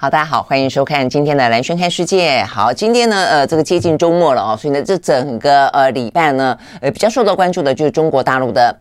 好，大家好，欢迎收看今天的蓝轩看世界。好，今天呢，呃，这个接近周末了哦，所以呢，这整个呃礼拜呢，呃，比较受到关注的就是中国大陆的。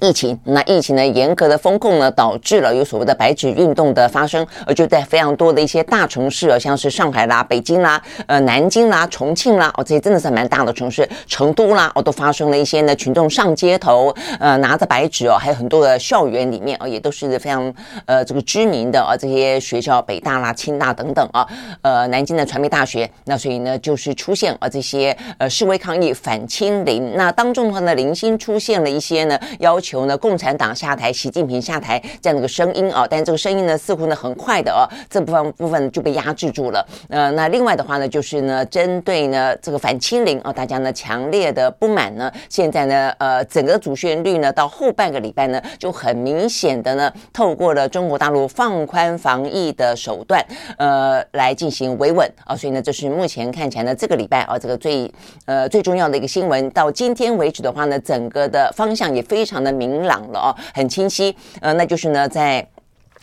疫情，那疫情呢，严格的封控呢，导致了有所谓的白纸运动的发生，而就在非常多的一些大城市啊，像是上海啦、北京啦、呃南京啦、重庆啦，哦，这些真的是蛮大的城市，成都啦，哦，都发生了一些呢群众上街头，呃，拿着白纸哦，还有很多的校园里面哦，也都是非常呃这个知名的啊这些学校，北大啦、清大等等啊，呃，南京的传媒大学，那所以呢，就是出现啊这些呃示威抗议反清零，那当中的话呢，零星出现了一些呢要求。求呢，共产党下台，习近平下台这样的一个声音啊，但这个声音呢，似乎呢很快的哦，这部分部分就被压制住了。呃，那另外的话呢，就是呢，针对呢这个反清零啊，大家呢强烈的不满呢，现在呢，呃，整个主旋律呢，到后半个礼拜呢，就很明显的呢，透过了中国大陆放宽防疫的手段，呃，来进行维稳啊，所以呢，这是目前看起来呢，这个礼拜啊，这个最呃最重要的一个新闻。到今天为止的话呢，整个的方向也非常的。明朗了哦，很清晰，呃，那就是呢，在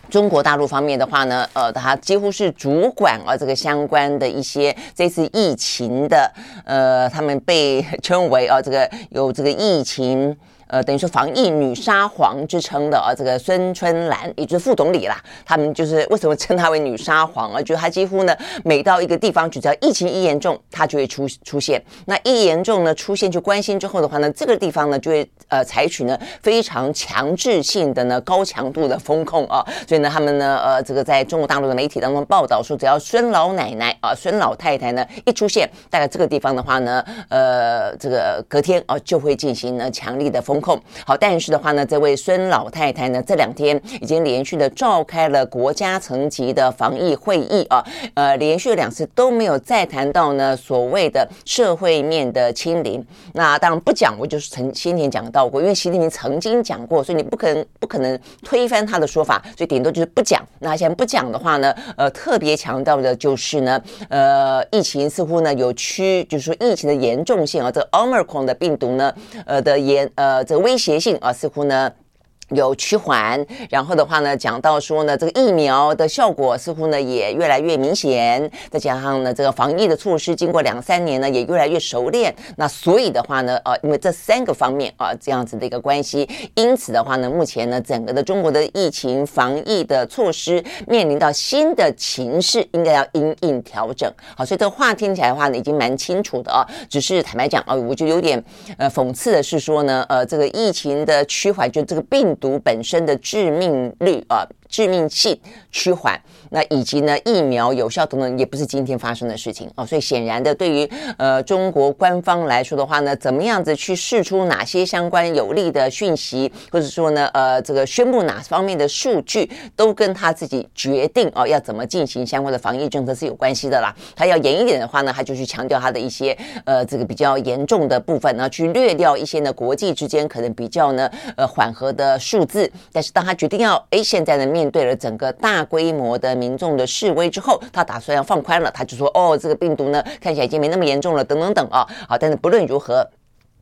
中国大陆方面的话呢，呃，他几乎是主管啊这个相关的一些这次疫情的，呃，他们被 称为啊这个有这个疫情。呃，等于说防疫女沙皇之称的啊，这个孙春兰也就是副总理啦，他们就是为什么称她为女沙皇啊？就她几乎呢，每到一个地方，只要疫情一严重，她就会出出现。那一严重呢，出现就关心之后的话呢，这个地方呢就会呃采取呢非常强制性的呢高强度的风控啊。所以呢，他们呢呃这个在中国大陆的媒体当中报道说，只要孙老奶奶啊、孙老太太呢一出现，大概这个地方的话呢，呃这个隔天啊就会进行呢强力的封封。控好，但是的话呢，这位孙老太太呢，这两天已经连续的召开了国家层级的防疫会议啊，呃，连续两次都没有再谈到呢所谓的社会面的清零。那当然不讲，我就是曾先前讲到过，因为习近平曾经讲过，所以你不可能不可能推翻他的说法，所以顶多就是不讲。那现在不讲的话呢，呃，特别强调的就是呢，呃，疫情似乎呢有趋，就是说疫情的严重性啊，这个 Omicron 的病毒呢，呃的严呃。这威胁性啊，似乎呢。有趋缓，然后的话呢，讲到说呢，这个疫苗的效果似乎呢也越来越明显，再加上呢，这个防疫的措施经过两三年呢也越来越熟练，那所以的话呢，呃，因为这三个方面啊这样子的一个关系，因此的话呢，目前呢整个的中国的疫情防疫的措施面临到新的情势，应该要因应调整。好，所以这个话听起来的话呢已经蛮清楚的啊，只是坦白讲啊，我就有点呃讽刺的是说呢，呃，这个疫情的趋缓，就这个病。毒本身的致命率啊。致命性趋缓，那以及呢疫苗有效等等，也不是今天发生的事情哦。所以显然的，对于呃中国官方来说的话呢，怎么样子去释出哪些相关有利的讯息，或者说呢呃这个宣布哪方面的数据，都跟他自己决定哦要怎么进行相关的防疫政策是有关系的啦。他要严一点的话呢，他就去强调他的一些呃这个比较严重的部分，然后去略掉一些呢国际之间可能比较呢呃缓和的数字。但是当他决定要哎现在的。面对了整个大规模的民众的示威之后，他打算要放宽了，他就说：“哦，这个病毒呢，看起来已经没那么严重了，等等等啊。”好，但是不论如何。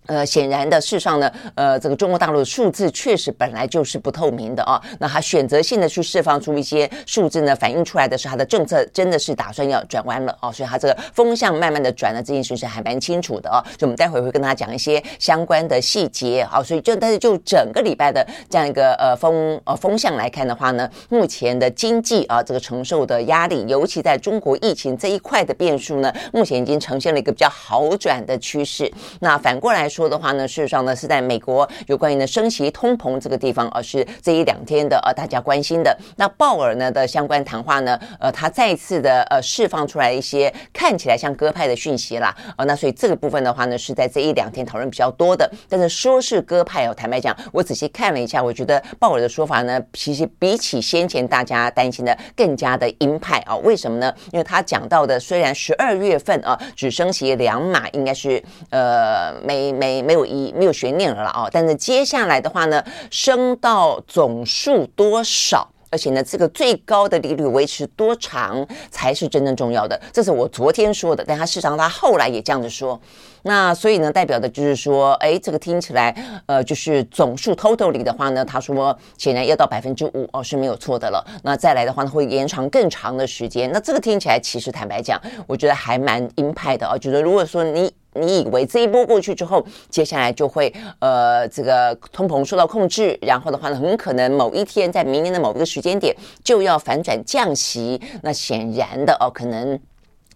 呃，显然的，事实上呢，呃，这个中国大陆的数字确实本来就是不透明的啊。那他选择性的去释放出一些数字呢，反映出来的是他的政策真的是打算要转弯了啊。所以他这个风向慢慢的转了，这件事是还蛮清楚的啊。所以我们待会会跟大家讲一些相关的细节啊。所以就但是就整个礼拜的这样一个呃风呃风向来看的话呢，目前的经济啊这个承受的压力，尤其在中国疫情这一块的变数呢，目前已经呈现了一个比较好转的趋势。那反过来说。的话呢，事实上呢是在美国有关于呢升息通膨这个地方，而、是这一两天的呃大家关心的。那鲍尔呢的相关谈话呢，呃，他再次的呃释放出来一些看起来像鸽派的讯息啦，呃，那所以这个部分的话呢，是在这一两天讨论比较多的。但是说是鸽派哦，坦白讲，我仔细看了一下，我觉得鲍尔的说法呢，其实比起先前大家担心的更加的鹰派啊。为什么呢？因为他讲到的虽然十二月份啊只升息两码，应该是呃每没没有一没有悬念了了啊，但是接下来的话呢，升到总数多少？而且呢，这个最高的利率维持多长才是真正重要的？这是我昨天说的，但他事实上他后来也这样子说。那所以呢，代表的就是说，哎，这个听起来，呃，就是总数 total 里的话呢，他说显然要到百分之五哦是没有错的了。那再来的话呢，会延长更长的时间。那这个听起来其实坦白讲，我觉得还蛮鹰派的哦。觉得如果说你。你以为这一波过去之后，接下来就会呃这个通膨受到控制，然后的话呢，很可能某一天在明年的某一个时间点就要反转降息。那显然的哦，可能。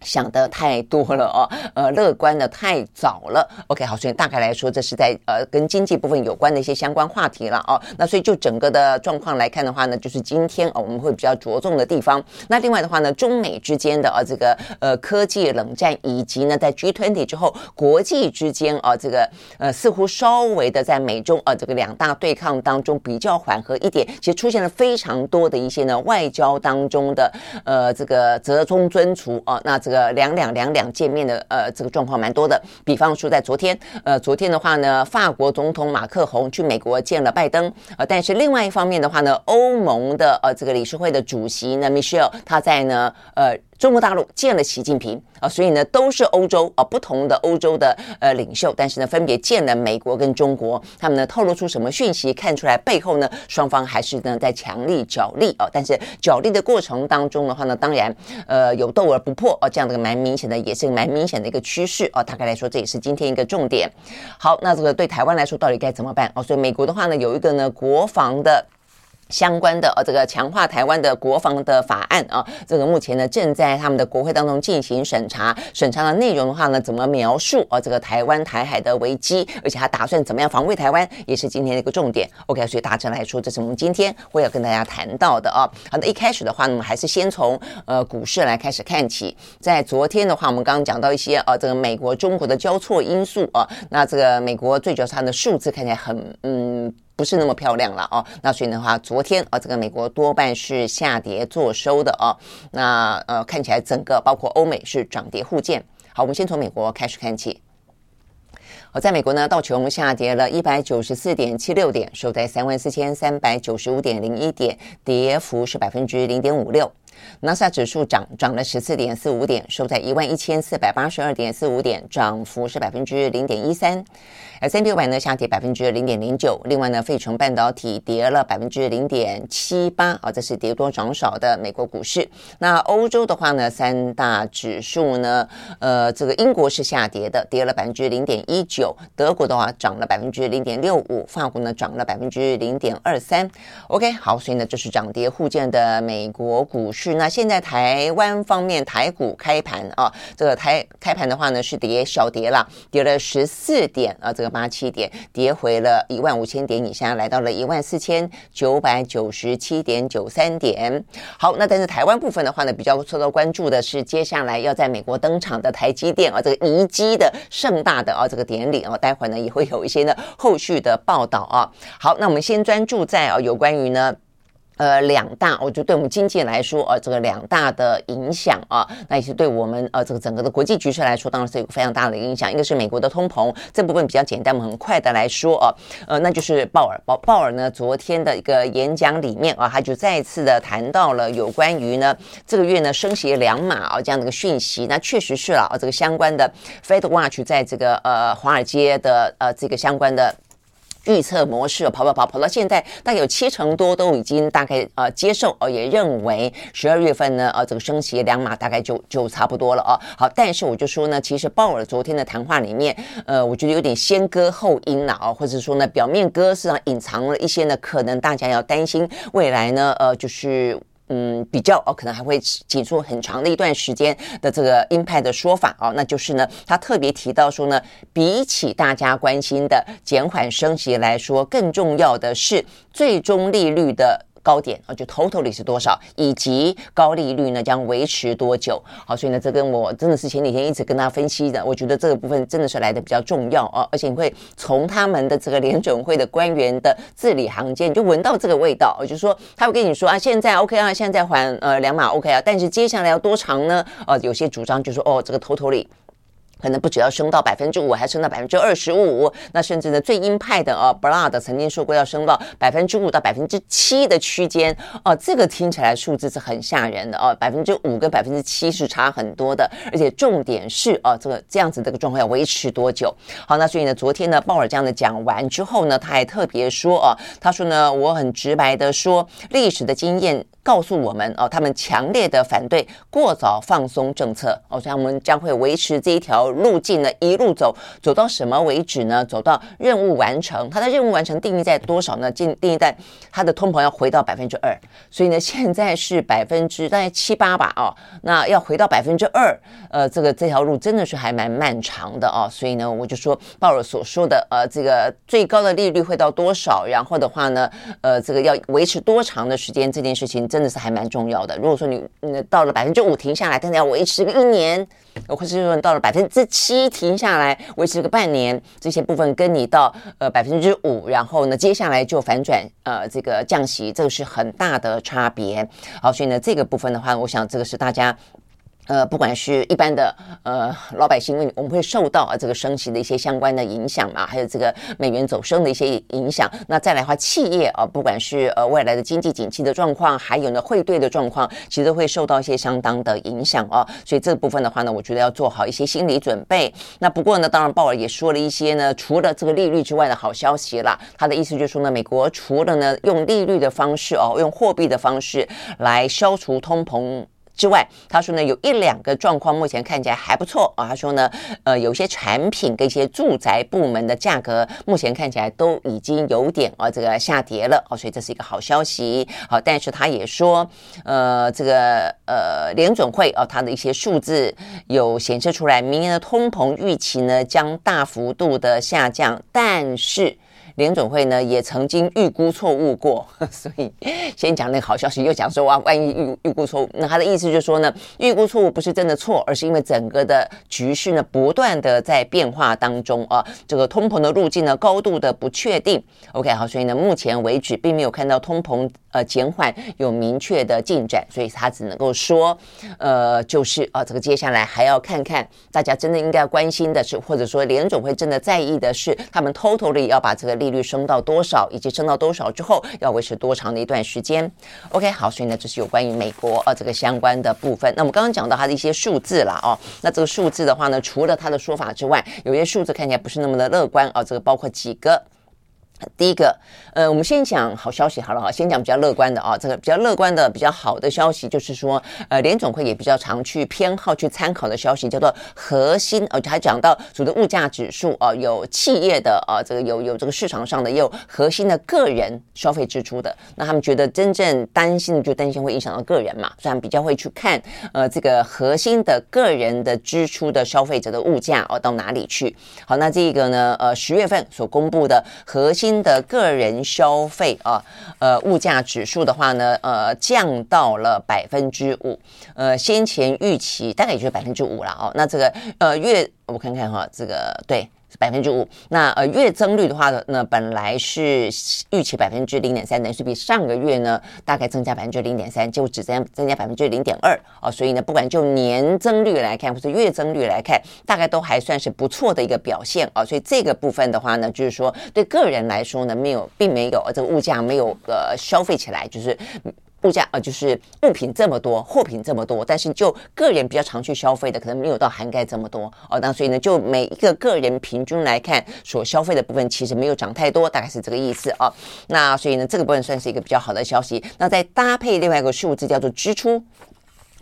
想的太多了哦，呃，乐观的太早了。OK，好，所以大概来说，这是在呃跟经济部分有关的一些相关话题了哦。那所以就整个的状况来看的话呢，就是今天哦我们会比较着重的地方。那另外的话呢，中美之间的啊这个呃科技冷战，以及呢在 G20 之后国际之间啊这个呃似乎稍微的在美中啊这个两大对抗当中比较缓和一点，其实出现了非常多的一些呢外交当中的呃这个折中尊除啊那。这个两两两两见面的呃，这个状况蛮多的。比方说，在昨天，呃，昨天的话呢，法国总统马克宏去美国见了拜登，呃，但是另外一方面的话呢，欧盟的呃这个理事会的主席呢，Michelle，他在呢，呃。中国大陆见了习近平啊，所以呢都是欧洲啊不同的欧洲的呃领袖，但是呢分别见了美国跟中国，他们呢透露出什么讯息？看出来背后呢双方还是呢在强力角力啊，但是角力的过程当中的话呢，当然呃有斗而不破啊，这样的蛮明显的，也是蛮明显的一个趋势啊。大概来说，这也是今天一个重点。好，那这个对台湾来说到底该怎么办啊？所以美国的话呢有一个呢国防的。相关的呃，这个强化台湾的国防的法案啊，这个目前呢正在他们的国会当中进行审查。审查的内容的话呢，怎么描述啊？这个台湾台海的危机，而且还打算怎么样防卫台湾，也是今天的一个重点。OK，所以大致来说，这是我们今天会要跟大家谈到的啊。好的，一开始的话呢，我们还是先从呃股市来开始看起。在昨天的话，我们刚刚讲到一些呃、这个美国中国的交错因素啊，那这个美国最主要是它的数字看起来很嗯。不是那么漂亮了哦，那所以的话，昨天啊，这个美国多半是下跌做收的哦。那呃，看起来整个包括欧美是涨跌互见。好，我们先从美国开始看起。好，在美国呢，道琼下跌了一百九十四点七六点，收在三万四千三百九十五点零一点，跌幅是百分之零点五六。纳斯达克指数涨涨了十四点四五点，收在一万一千四百八十二点四五点，涨幅是百分之零点一三。S&P 500呢下跌百分之零点零九，另外呢，费城半导体跌了百分之零点七八啊，这是跌多涨少的美国股市。那欧洲的话呢，三大指数呢，呃，这个英国是下跌的，跌了百分之零点一九；德国的话涨了百分之零点六五；法国呢涨了百分之零点二三。OK，好，所以呢，这是涨跌互见的美国股市。那现在台湾方面，台股开盘啊，这个台开盘的话呢是跌小跌了，跌了十四点啊，这个。八七点跌回了一万五千点以下，来到了一万四千九百九十七点九三点。好，那但是台湾部分的话呢，比较受到关注的是接下来要在美国登场的台积电啊，这个移机的盛大的啊这个典礼啊，待会呢也会有一些呢后续的报道啊。好，那我们先专注在啊有关于呢。呃，两大，我觉得对我们经济来说，呃，这个两大的影响啊，那也是对我们呃这个整个的国际局势来说，当然是有非常大的影响。一个是美国的通膨，这部分比较简单，我们很快的来说啊，呃，那就是鲍尔鲍鲍尔呢，昨天的一个演讲里面啊，他就再次的谈到了有关于呢这个月呢升息两码啊这样的一个讯息。那确实是了啊，这个相关的 Fed Watch 在这个呃华尔街的呃这个相关的。预测模式跑跑跑跑到现在，大概有七成多都已经大概呃接受哦，也认为十二月份呢呃这个升息两码大概就就差不多了哦。好，但是我就说呢，其实鲍尔昨天的谈话里面，呃，我觉得有点先歌后音了啊，或者说呢，表面歌实际上隐藏了一些呢，可能大家要担心未来呢，呃，就是。嗯比较哦，可能还会挤出很长的一段时间的这个鹰派的说法哦，那就是呢，他特别提到说呢，比起大家关心的减缓升息来说，更重要的是最终利率的。高点啊，就 totally 是多少，以及高利率呢将维持多久？好，所以呢，这跟我真的是前几天一直跟大家分析的，我觉得这个部分真的是来的比较重要啊，而且你会从他们的这个联准会的官员的字里行间，你就闻到这个味道，我就是说他会跟你说啊，现在 OK 啊，现在还呃两码 OK 啊，但是接下来要多长呢？呃，有些主张就说哦，这个 totally。可能不只要升到百分之五，还升到百分之二十五。那甚至呢，最鹰派的啊，Brad 曾经说过要升到百分之五到百分之七的区间。哦，这个听起来数字是很吓人的哦，百分之五跟百分之七是差很多的。而且重点是哦，这个这样子这个状况要维持多久？好，那所以呢，昨天呢，鲍尔这样的讲完之后呢，他还特别说哦，他说呢，我很直白的说，历史的经验。告诉我们哦，他们强烈的反对过早放松政策哦，所以我们将会维持这一条路径呢，一路走走到什么为止呢？走到任务完成。它的任务完成定义在多少呢？定定义在它的通膨要回到百分之二。所以呢，现在是百分之大概七八吧哦，那要回到百分之二，呃，这个这条路真的是还蛮漫长的哦。所以呢，我就说鲍尔所说的呃，这个最高的利率会到多少？然后的话呢，呃，这个要维持多长的时间？这件事情。真的是还蛮重要的。如果说你嗯到了百分之五停下来，但是要维持个一年，或者是说到了百分之七停下来维持个半年，这些部分跟你到呃百分之五，然后呢接下来就反转呃这个降息，这个是很大的差别。好，所以呢这个部分的话，我想这个是大家。呃，不管是一般的呃老百姓，因为我们会受到啊这个升息的一些相关的影响嘛，还有这个美元走升的一些影响。那再来的话，企业啊，不管是呃未来的经济景气的状况，还有呢汇兑的状况，其实会受到一些相当的影响啊。所以这部分的话呢，我觉得要做好一些心理准备。那不过呢，当然鲍尔也说了一些呢，除了这个利率之外的好消息啦。他的意思就是说呢，美国除了呢用利率的方式哦，用货币的方式来消除通膨。之外，他说呢，有一两个状况目前看起来还不错啊。他说呢，呃，有些产品跟一些住宅部门的价格目前看起来都已经有点啊这个下跌了哦，所以这是一个好消息。好，但是他也说，呃，这个呃联准会啊，它的一些数字有显示出来，明年的通膨预期呢将大幅度的下降，但是。联准会呢也曾经预估错误过，所以先讲那个好消息，又讲说哇，万一预预估错误，那他的意思就是说呢，预估错误不是真的错，而是因为整个的局势呢不断的在变化当中啊，这个通膨的路径呢高度的不确定。OK，好，所以呢目前为止并没有看到通膨呃减缓有明确的进展，所以他只能够说，呃，就是啊，这个接下来还要看看大家真的应该关心的是，或者说联准会真的在意的是，他们 totally 要把这个利利率升到多少，以及升到多少之后要维持多长的一段时间？OK，好，所以呢，这是有关于美国呃这个相关的部分。那我们刚刚讲到它的一些数字了哦，那这个数字的话呢，除了它的说法之外，有些数字看起来不是那么的乐观啊。这个包括几个。第一个，呃，我们先讲好消息好了哈，先讲比较乐观的啊，这个比较乐观的、比较好的消息就是说，呃，联总会也比较常去偏好去参考的消息叫做核心，而且还讲到所谓的物价指数啊，有企业的啊，这个有有这个市场上的，也有核心的个人消费支出的。那他们觉得真正担心的就担心会影响到个人嘛，所以他们比较会去看呃这个核心的个人的支出的消费者的物价哦到哪里去。好，那这个呢，呃，十月份所公布的核心。新的个人消费啊，呃，物价指数的话呢，呃，降到了百分之五，呃，先前预期大概也就是百分之五了哦。那这个呃月，我看看哈，这个对。百分之五，那呃月增率的话呢，那本来是预期百分之零点三，等于是比上个月呢大概增加百分之零点三，就只增增加百分之零点二哦，所以呢，不管就年增率来看，或者月增率来看，大概都还算是不错的一个表现啊、哦，所以这个部分的话呢，就是说对个人来说呢，没有并没有这个物价没有呃消费起来，就是。物价啊，就是物品这么多，货品这么多，但是就个人比较常去消费的，可能没有到涵盖这么多哦。那所以呢，就每一个个人平均来看，所消费的部分其实没有涨太多，大概是这个意思哦。那所以呢，这个部分算是一个比较好的消息。那再搭配另外一个数字叫做支出。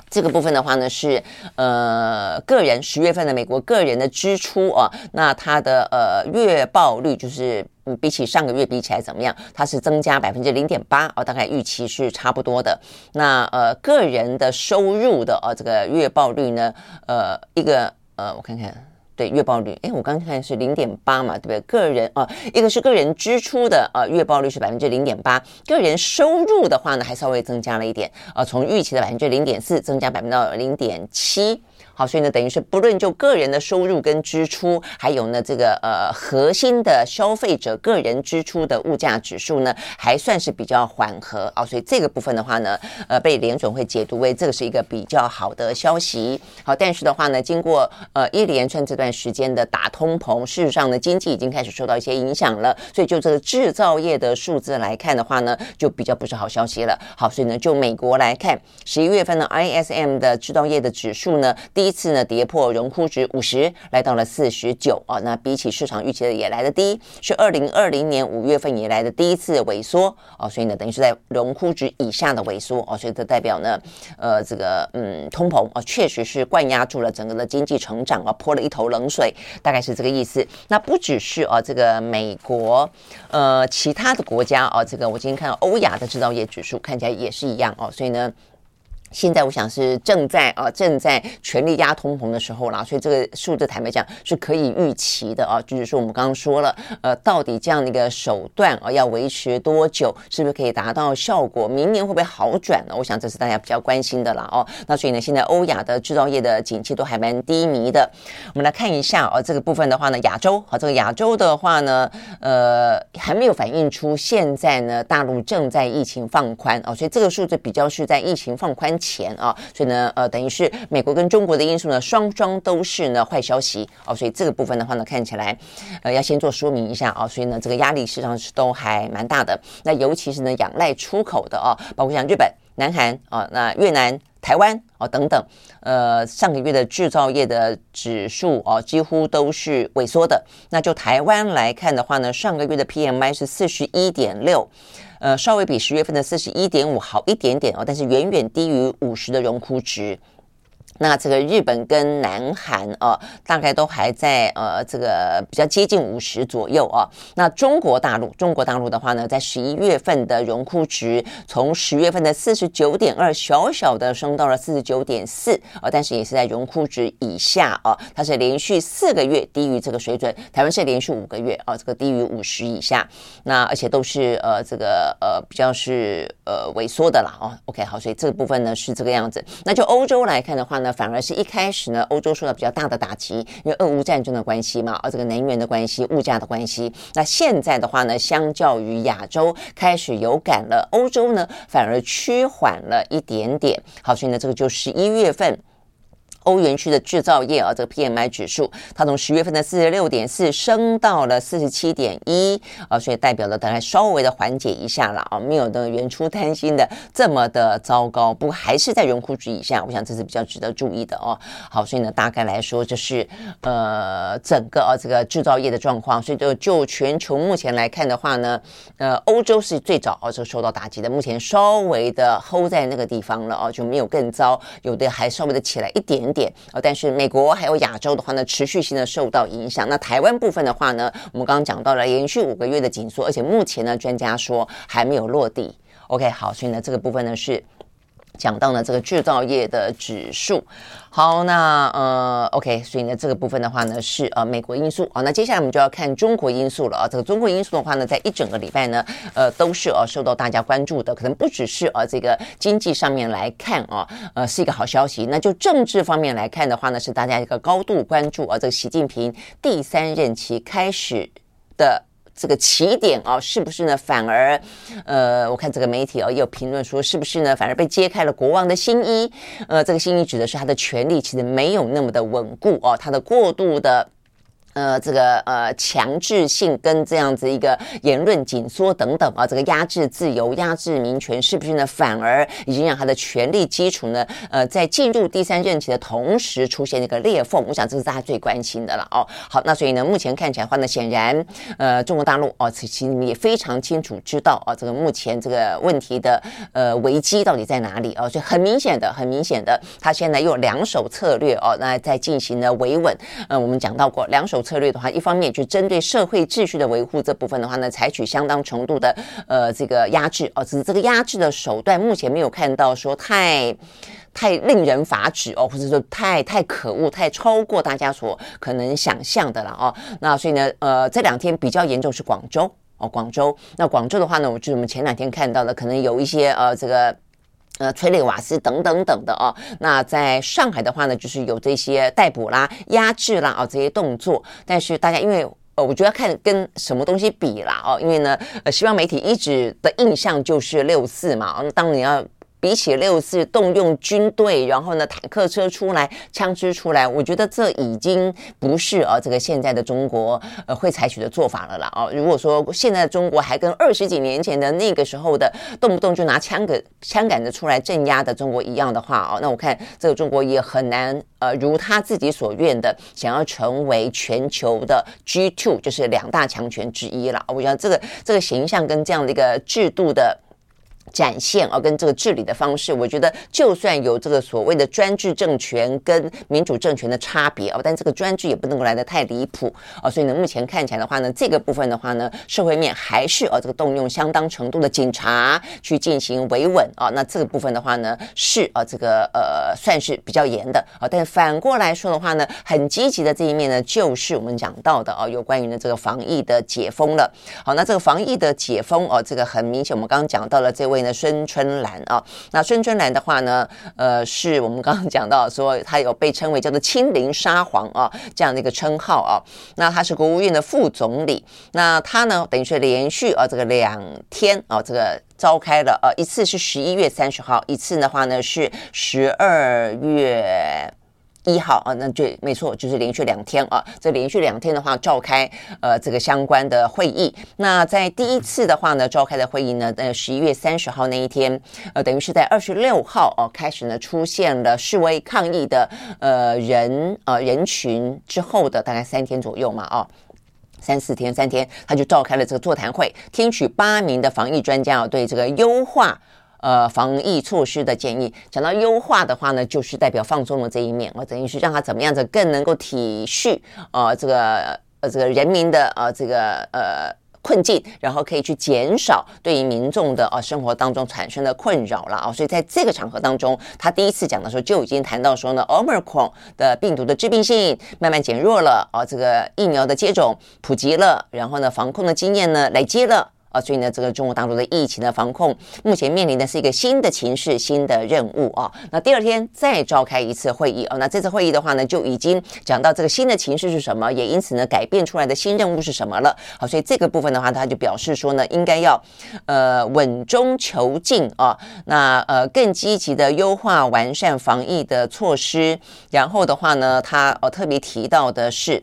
这个部分的话呢，是呃个人十月份的美国个人的支出啊，那它的呃月报率就是嗯比起上个月比起来怎么样？它是增加百分之零点八啊，大概预期是差不多的。那呃个人的收入的啊这个月报率呢，呃一个呃我看看。对月报率，哎，我刚看是零点八嘛，对不对？个人啊，一个是个人支出的啊，月报率是百分之零点八，个人收入的话呢，还稍微增加了一点啊，从预期的百分之零点四增加百分之零点七。好，所以呢，等于是不论就个人的收入跟支出，还有呢这个呃核心的消费者个人支出的物价指数呢，还算是比较缓和啊。所以这个部分的话呢，呃，被联准会解读为这个是一个比较好的消息。好，但是的话呢，经过呃一连串这段时间的打通膨，事实上呢，经济已经开始受到一些影响了。所以就这个制造业的数字来看的话呢，就比较不是好消息了。好，所以呢，就美国来看，十一月份的 ISM 的制造业的指数呢，第一次呢跌破荣枯值五十，来到了四十九啊。那比起市场预期的也来得低，是二零二零年五月份以来的第一次萎缩啊。所以呢，等于是在荣枯值以下的萎缩啊。所以这代表呢，呃，这个嗯，通膨啊，确实是灌压住了整个的经济成长啊，泼了一头冷水，大概是这个意思。那不只是啊，这个美国，呃，其他的国家啊，这个我今天看到欧亚的制造业指数看起来也是一样哦。所以呢。现在我想是正在啊正在全力压通膨的时候啦，所以这个数字坦白讲是可以预期的啊。就是说我们刚刚说了，呃，到底这样的一个手段啊要维持多久，是不是可以达到效果？明年会不会好转呢？我想这是大家比较关心的啦哦。那所以呢，现在欧亚的制造业的景气都还蛮低迷的。我们来看一下哦，这个部分的话呢，亚洲好，这个亚洲的话呢，呃，还没有反映出现在呢大陆正在疫情放宽哦，所以这个数字比较是在疫情放宽钱啊，所以呢，呃，等于是美国跟中国的因素呢，双双都是呢坏消息哦，所以这个部分的话呢，看起来，呃，要先做说明一下啊，所以呢，这个压力实际上是都还蛮大的。那尤其是呢，仰赖出口的啊，包括像日本、南韩啊，那越南、台湾啊等等，呃，上个月的制造业的指数哦，几乎都是萎缩的。那就台湾来看的话呢，上个月的 PMI 是四十一点六。呃，稍微比十月份的四十一点五好一点点哦，但是远远低于五十的荣枯值。那这个日本跟南韩啊，大概都还在呃这个比较接近五十左右啊。那中国大陆，中国大陆的话呢，在十一月份的荣枯值从十月份的四十九点二小小的升到了四十九点四啊，但是也是在荣枯值以下啊。它是连续四个月低于这个水准，台湾是连续五个月啊，这个低于五十以下。那而且都是呃这个呃比较是呃萎缩的啦哦。OK 好，所以这个部分呢是这个样子。那就欧洲来看的话呢。那反而是一开始呢，欧洲受到比较大的打击，因为俄乌战争的关系嘛，而这个能源的关系、物价的关系。那现在的话呢，相较于亚洲开始有感了，欧洲呢反而趋缓了一点点。好，所以呢，这个就十一月份。欧元区的制造业啊，这个 PMI 指数，它从十月份的四十六点四升到了四十七点一啊，所以代表了大概稍微的缓解一下了啊，没有的原初担心的这么的糟糕，不过还是在荣枯值以下，我想这是比较值得注意的哦。好，所以呢，大概来说就是呃整个啊这个制造业的状况，所以就就全球目前来看的话呢，呃，欧洲是最早啊就受到打击的，目前稍微的 hold 在那个地方了啊，就没有更糟，有的还稍微的起来一点点。点哦，但是美国还有亚洲的话呢，持续性的受到影响。那台湾部分的话呢，我们刚刚讲到了连续五个月的紧缩，而且目前呢，专家说还没有落地。OK，好，所以呢，这个部分呢是。讲到呢这个制造业的指数，好，那呃，OK，所以呢这个部分的话呢是呃美国因素啊，那接下来我们就要看中国因素了啊。这个中国因素的话呢，在一整个礼拜呢，呃，都是呃受到大家关注的，可能不只是呃这个经济上面来看啊，呃是一个好消息。那就政治方面来看的话呢，是大家一个高度关注啊，这个习近平第三任期开始的。这个起点啊，是不是呢？反而，呃，我看这个媒体哦也有评论说，是不是呢？反而被揭开了国王的新衣。呃，这个新衣指的是他的权力其实没有那么的稳固哦，他的过度的。呃，这个呃强制性跟这样子一个言论紧缩等等啊，这个压制自由、压制民权，是不是呢？反而已经让他的权力基础呢，呃，在进入第三任期的同时出现一个裂缝。我想这是大家最关心的了哦。好，那所以呢，目前看起来的话呢，显然呃，中国大陆哦，其实你们也非常清楚知道啊，这个目前这个问题的呃危机到底在哪里哦。所以很明显的，很明显的，他现在用两手策略哦，那在进行了维稳。呃，我们讲到过两手。策略的话，一方面就针对社会秩序的维护这部分的话呢，采取相当程度的呃这个压制哦，只是这个压制的手段目前没有看到说太太令人发指哦，或者说太太可恶、太超过大家所可能想象的了哦。那所以呢，呃，这两天比较严重是广州哦，广州。那广州的话呢，我就是我们前两天看到的，可能有一些呃这个。呃，催泪瓦斯等等等的哦。那在上海的话呢，就是有这些逮捕啦、压制啦啊这些动作。但是大家因为呃，我觉得要看跟什么东西比啦哦，因为呢，呃，西方媒体一直的印象就是六四嘛。当你要。比起六四动用军队，然后呢，坦克车出来，枪支出来，我觉得这已经不是啊，这个现在的中国呃会采取的做法了啦啊。如果说现在的中国还跟二十几年前的那个时候的动不动就拿枪杆枪杆子出来镇压的中国一样的话哦，那我看这个中国也很难呃如他自己所愿的想要成为全球的 G two 就是两大强权之一了。我想这个这个形象跟这样的一个制度的。展现啊，跟这个治理的方式，我觉得就算有这个所谓的专制政权跟民主政权的差别哦，但这个专制也不能够来得太离谱啊，所以呢，目前看起来的话呢，这个部分的话呢，社会面还是啊这个动用相当程度的警察去进行维稳啊，那这个部分的话呢，是啊这个呃算是比较严的啊，但反过来说的话呢，很积极的这一面呢，就是我们讲到的啊，有关于呢这个防疫的解封了。好，那这个防疫的解封哦，这个很明显，我们刚刚讲到了这位。的孙春兰啊，那孙春兰的话呢，呃，是我们刚刚讲到说，他有被称为叫做“清零沙皇”啊这样的一个称号啊。那他是国务院的副总理，那他呢，等于是连续啊这个两天啊这个召开了呃、啊、一次是十一月三十号，一次的话呢是十二月。一号啊，那就，没错，就是连续两天啊。这连续两天的话，召开呃这个相关的会议。那在第一次的话呢，召开的会议呢，呃，十一月三十号那一天，呃，等于是在二十六号哦、开始呢，出现了示威抗议的呃人呃人群之后的大概三天左右嘛，哦、啊，三四天，三天，他就召开了这个座谈会，听取八名的防疫专家啊对这个优化。呃，防疫措施的建议，讲到优化的话呢，就是代表放松的这一面，我等于是让他怎么样子更能够体恤呃这个呃这个人民的呃这个呃困境，然后可以去减少对于民众的呃生活当中产生的困扰了啊。所以在这个场合当中，他第一次讲的时候就已经谈到说呢，Omicron 的病毒的致病性慢慢减弱了啊，这个疫苗的接种普及了，然后呢，防控的经验呢累积了。啊，所以呢，这个中国大陆的疫情的防控目前面临的是一个新的情势、新的任务啊。那第二天再召开一次会议啊，那这次会议的话呢，就已经讲到这个新的情势是什么，也因此呢，改变出来的新任务是什么了。好，所以这个部分的话，他就表示说呢，应该要呃稳中求进啊，那呃更积极的优化完善防疫的措施。然后的话呢，他呃特别提到的是。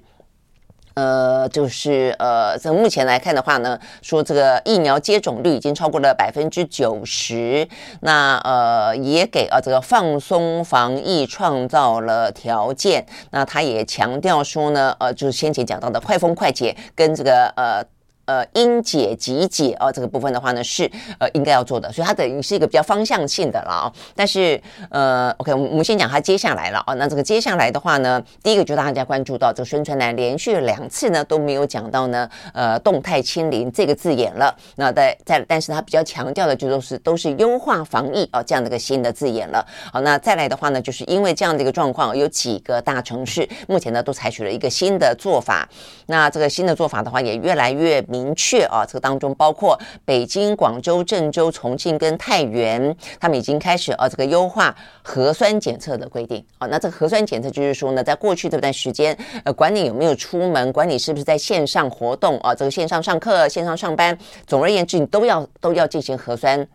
呃，就是呃，从目前来看的话呢，说这个疫苗接种率已经超过了百分之九十，那呃也给啊这个放松防疫创造了条件。那他也强调说呢，呃，就是先前讲到的快封快解跟这个呃。呃，应解即解哦，这个部分的话呢是呃应该要做的，所以它等于是一个比较方向性的了啊。但是呃，OK，我们我们先讲它接下来了啊。那这个接下来的话呢，第一个就大家关注到，这个孙春兰连续两次呢都没有讲到呢呃动态清零这个字眼了。那在在，但是他比较强调的就都是都是优化防疫啊这样的一个新的字眼了。好，那再来的话呢，就是因为这样的一个状况，有几个大城市目前呢都采取了一个新的做法。那这个新的做法的话，也越来越。明确啊，这个当中包括北京、广州、郑州、重庆跟太原，他们已经开始啊，这个优化核酸检测的规定啊。那这个核酸检测就是说呢，在过去这段时间，呃，管你有没有出门，管你是不是在线上活动啊，这个线上上课、线上上班，总而言之，你都要都要进行核酸。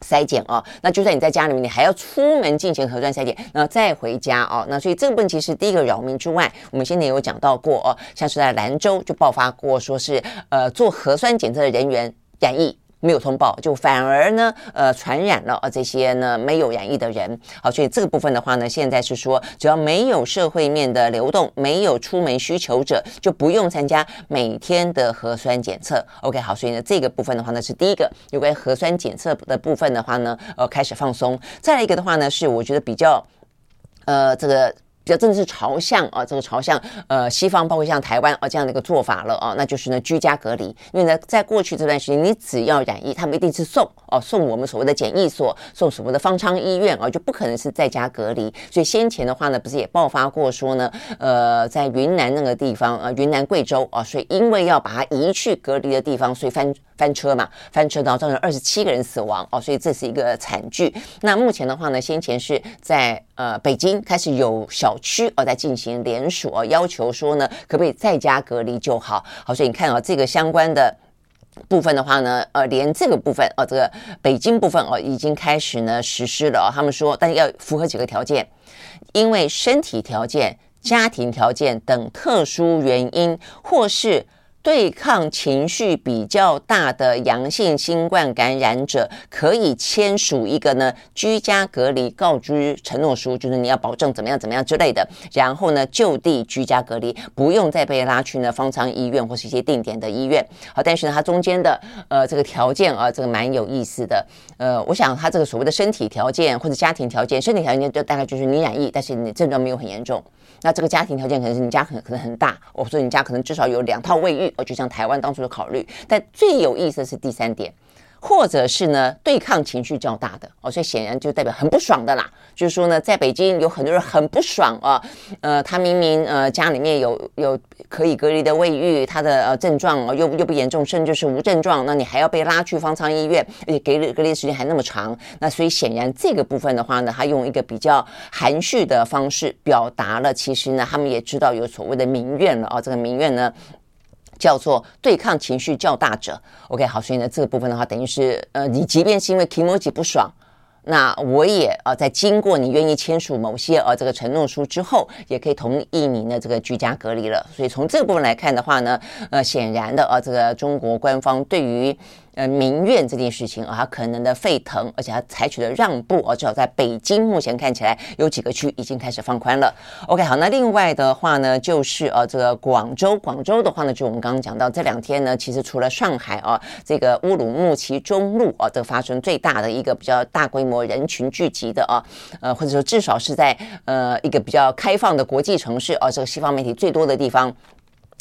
筛检哦，那就算你在家里面，你还要出门进行核酸筛检，然后再回家哦。那所以这个问题是第一个扰民之外，我们先前有讲到过哦，像是在兰州就爆发过，说是呃做核酸检测的人员染疫。没有通报，就反而呢，呃，传染了呃这些呢没有染疫的人。好，所以这个部分的话呢，现在是说，只要没有社会面的流动，没有出门需求者，就不用参加每天的核酸检测。OK，好，所以呢，这个部分的话呢，是第一个有关核酸检测的部分的话呢，呃，开始放松。再来一个的话呢，是我觉得比较，呃，这个。比较正式朝向啊，这个朝向呃西方，包括像台湾啊这样的一个做法了啊，那就是呢居家隔离。因为呢，在过去这段时间，你只要染疫，他们一定是送哦送我们所谓的检疫所，送所谓的方舱医院啊，就不可能是在家隔离。所以先前的话呢，不是也爆发过说呢，呃，在云南那个地方啊，云南贵州啊，所以因为要把它移去隔离的地方，所以翻翻车嘛，翻车然后造成二十七个人死亡哦，所以这是一个惨剧。那目前的话呢，先前是在呃北京开始有小。区哦，在进行联署哦，要求说呢，可不可以在家隔离就好？好，所以你看啊，这个相关的部分的话呢，呃，连这个部分哦，这个北京部分哦，已经开始呢实施了。他们说，但是要符合几个条件，因为身体条件、家庭条件等特殊原因，或是。对抗情绪比较大的阳性新冠感染者，可以签署一个呢居家隔离告知承诺书，就是你要保证怎么样怎么样之类的，然后呢就地居家隔离，不用再被拉去呢方舱医院或是一些定点的医院。好，但是呢它中间的呃这个条件啊，这个蛮有意思的。呃，我想它这个所谓的身体条件或者家庭条件，身体条件就大概就是你染疫，但是你症状没有很严重。那这个家庭条件可能是你家很可能很大，我说你家可能至少有两套卫浴，哦，就像台湾当初的考虑。但最有意思的是第三点。或者是呢，对抗情绪较大的哦，所以显然就代表很不爽的啦。就是说呢，在北京有很多人很不爽啊，呃，他明明呃家里面有有可以隔离的卫浴，他的呃症状又又不严重，甚至是无症状，那你还要被拉去方舱医院，而且隔离隔离时间还那么长，那所以显然这个部分的话呢，他用一个比较含蓄的方式表达了，其实呢，他们也知道有所谓的民怨了啊，这个民怨呢。叫做对抗情绪较大者，OK，好，所以呢，这个部分的话，等于是，呃，你即便是因为情绪不爽，那我也、呃，在经过你愿意签署某些呃这个承诺书之后，也可以同意你的这个居家隔离了。所以从这个部分来看的话呢，呃，显然的、呃，这个中国官方对于。呃，民怨这件事情啊，它可能的沸腾，而且他采取了让步啊，至少在北京目前看起来有几个区已经开始放宽了。OK，好，那另外的话呢，就是呃，这个广州，广州的话呢，就我们刚刚讲到这两天呢，其实除了上海啊，这个乌鲁木齐中路啊，这发生最大的一个比较大规模人群聚集的啊，呃，或者说至少是在呃一个比较开放的国际城市啊，这个西方媒体最多的地方。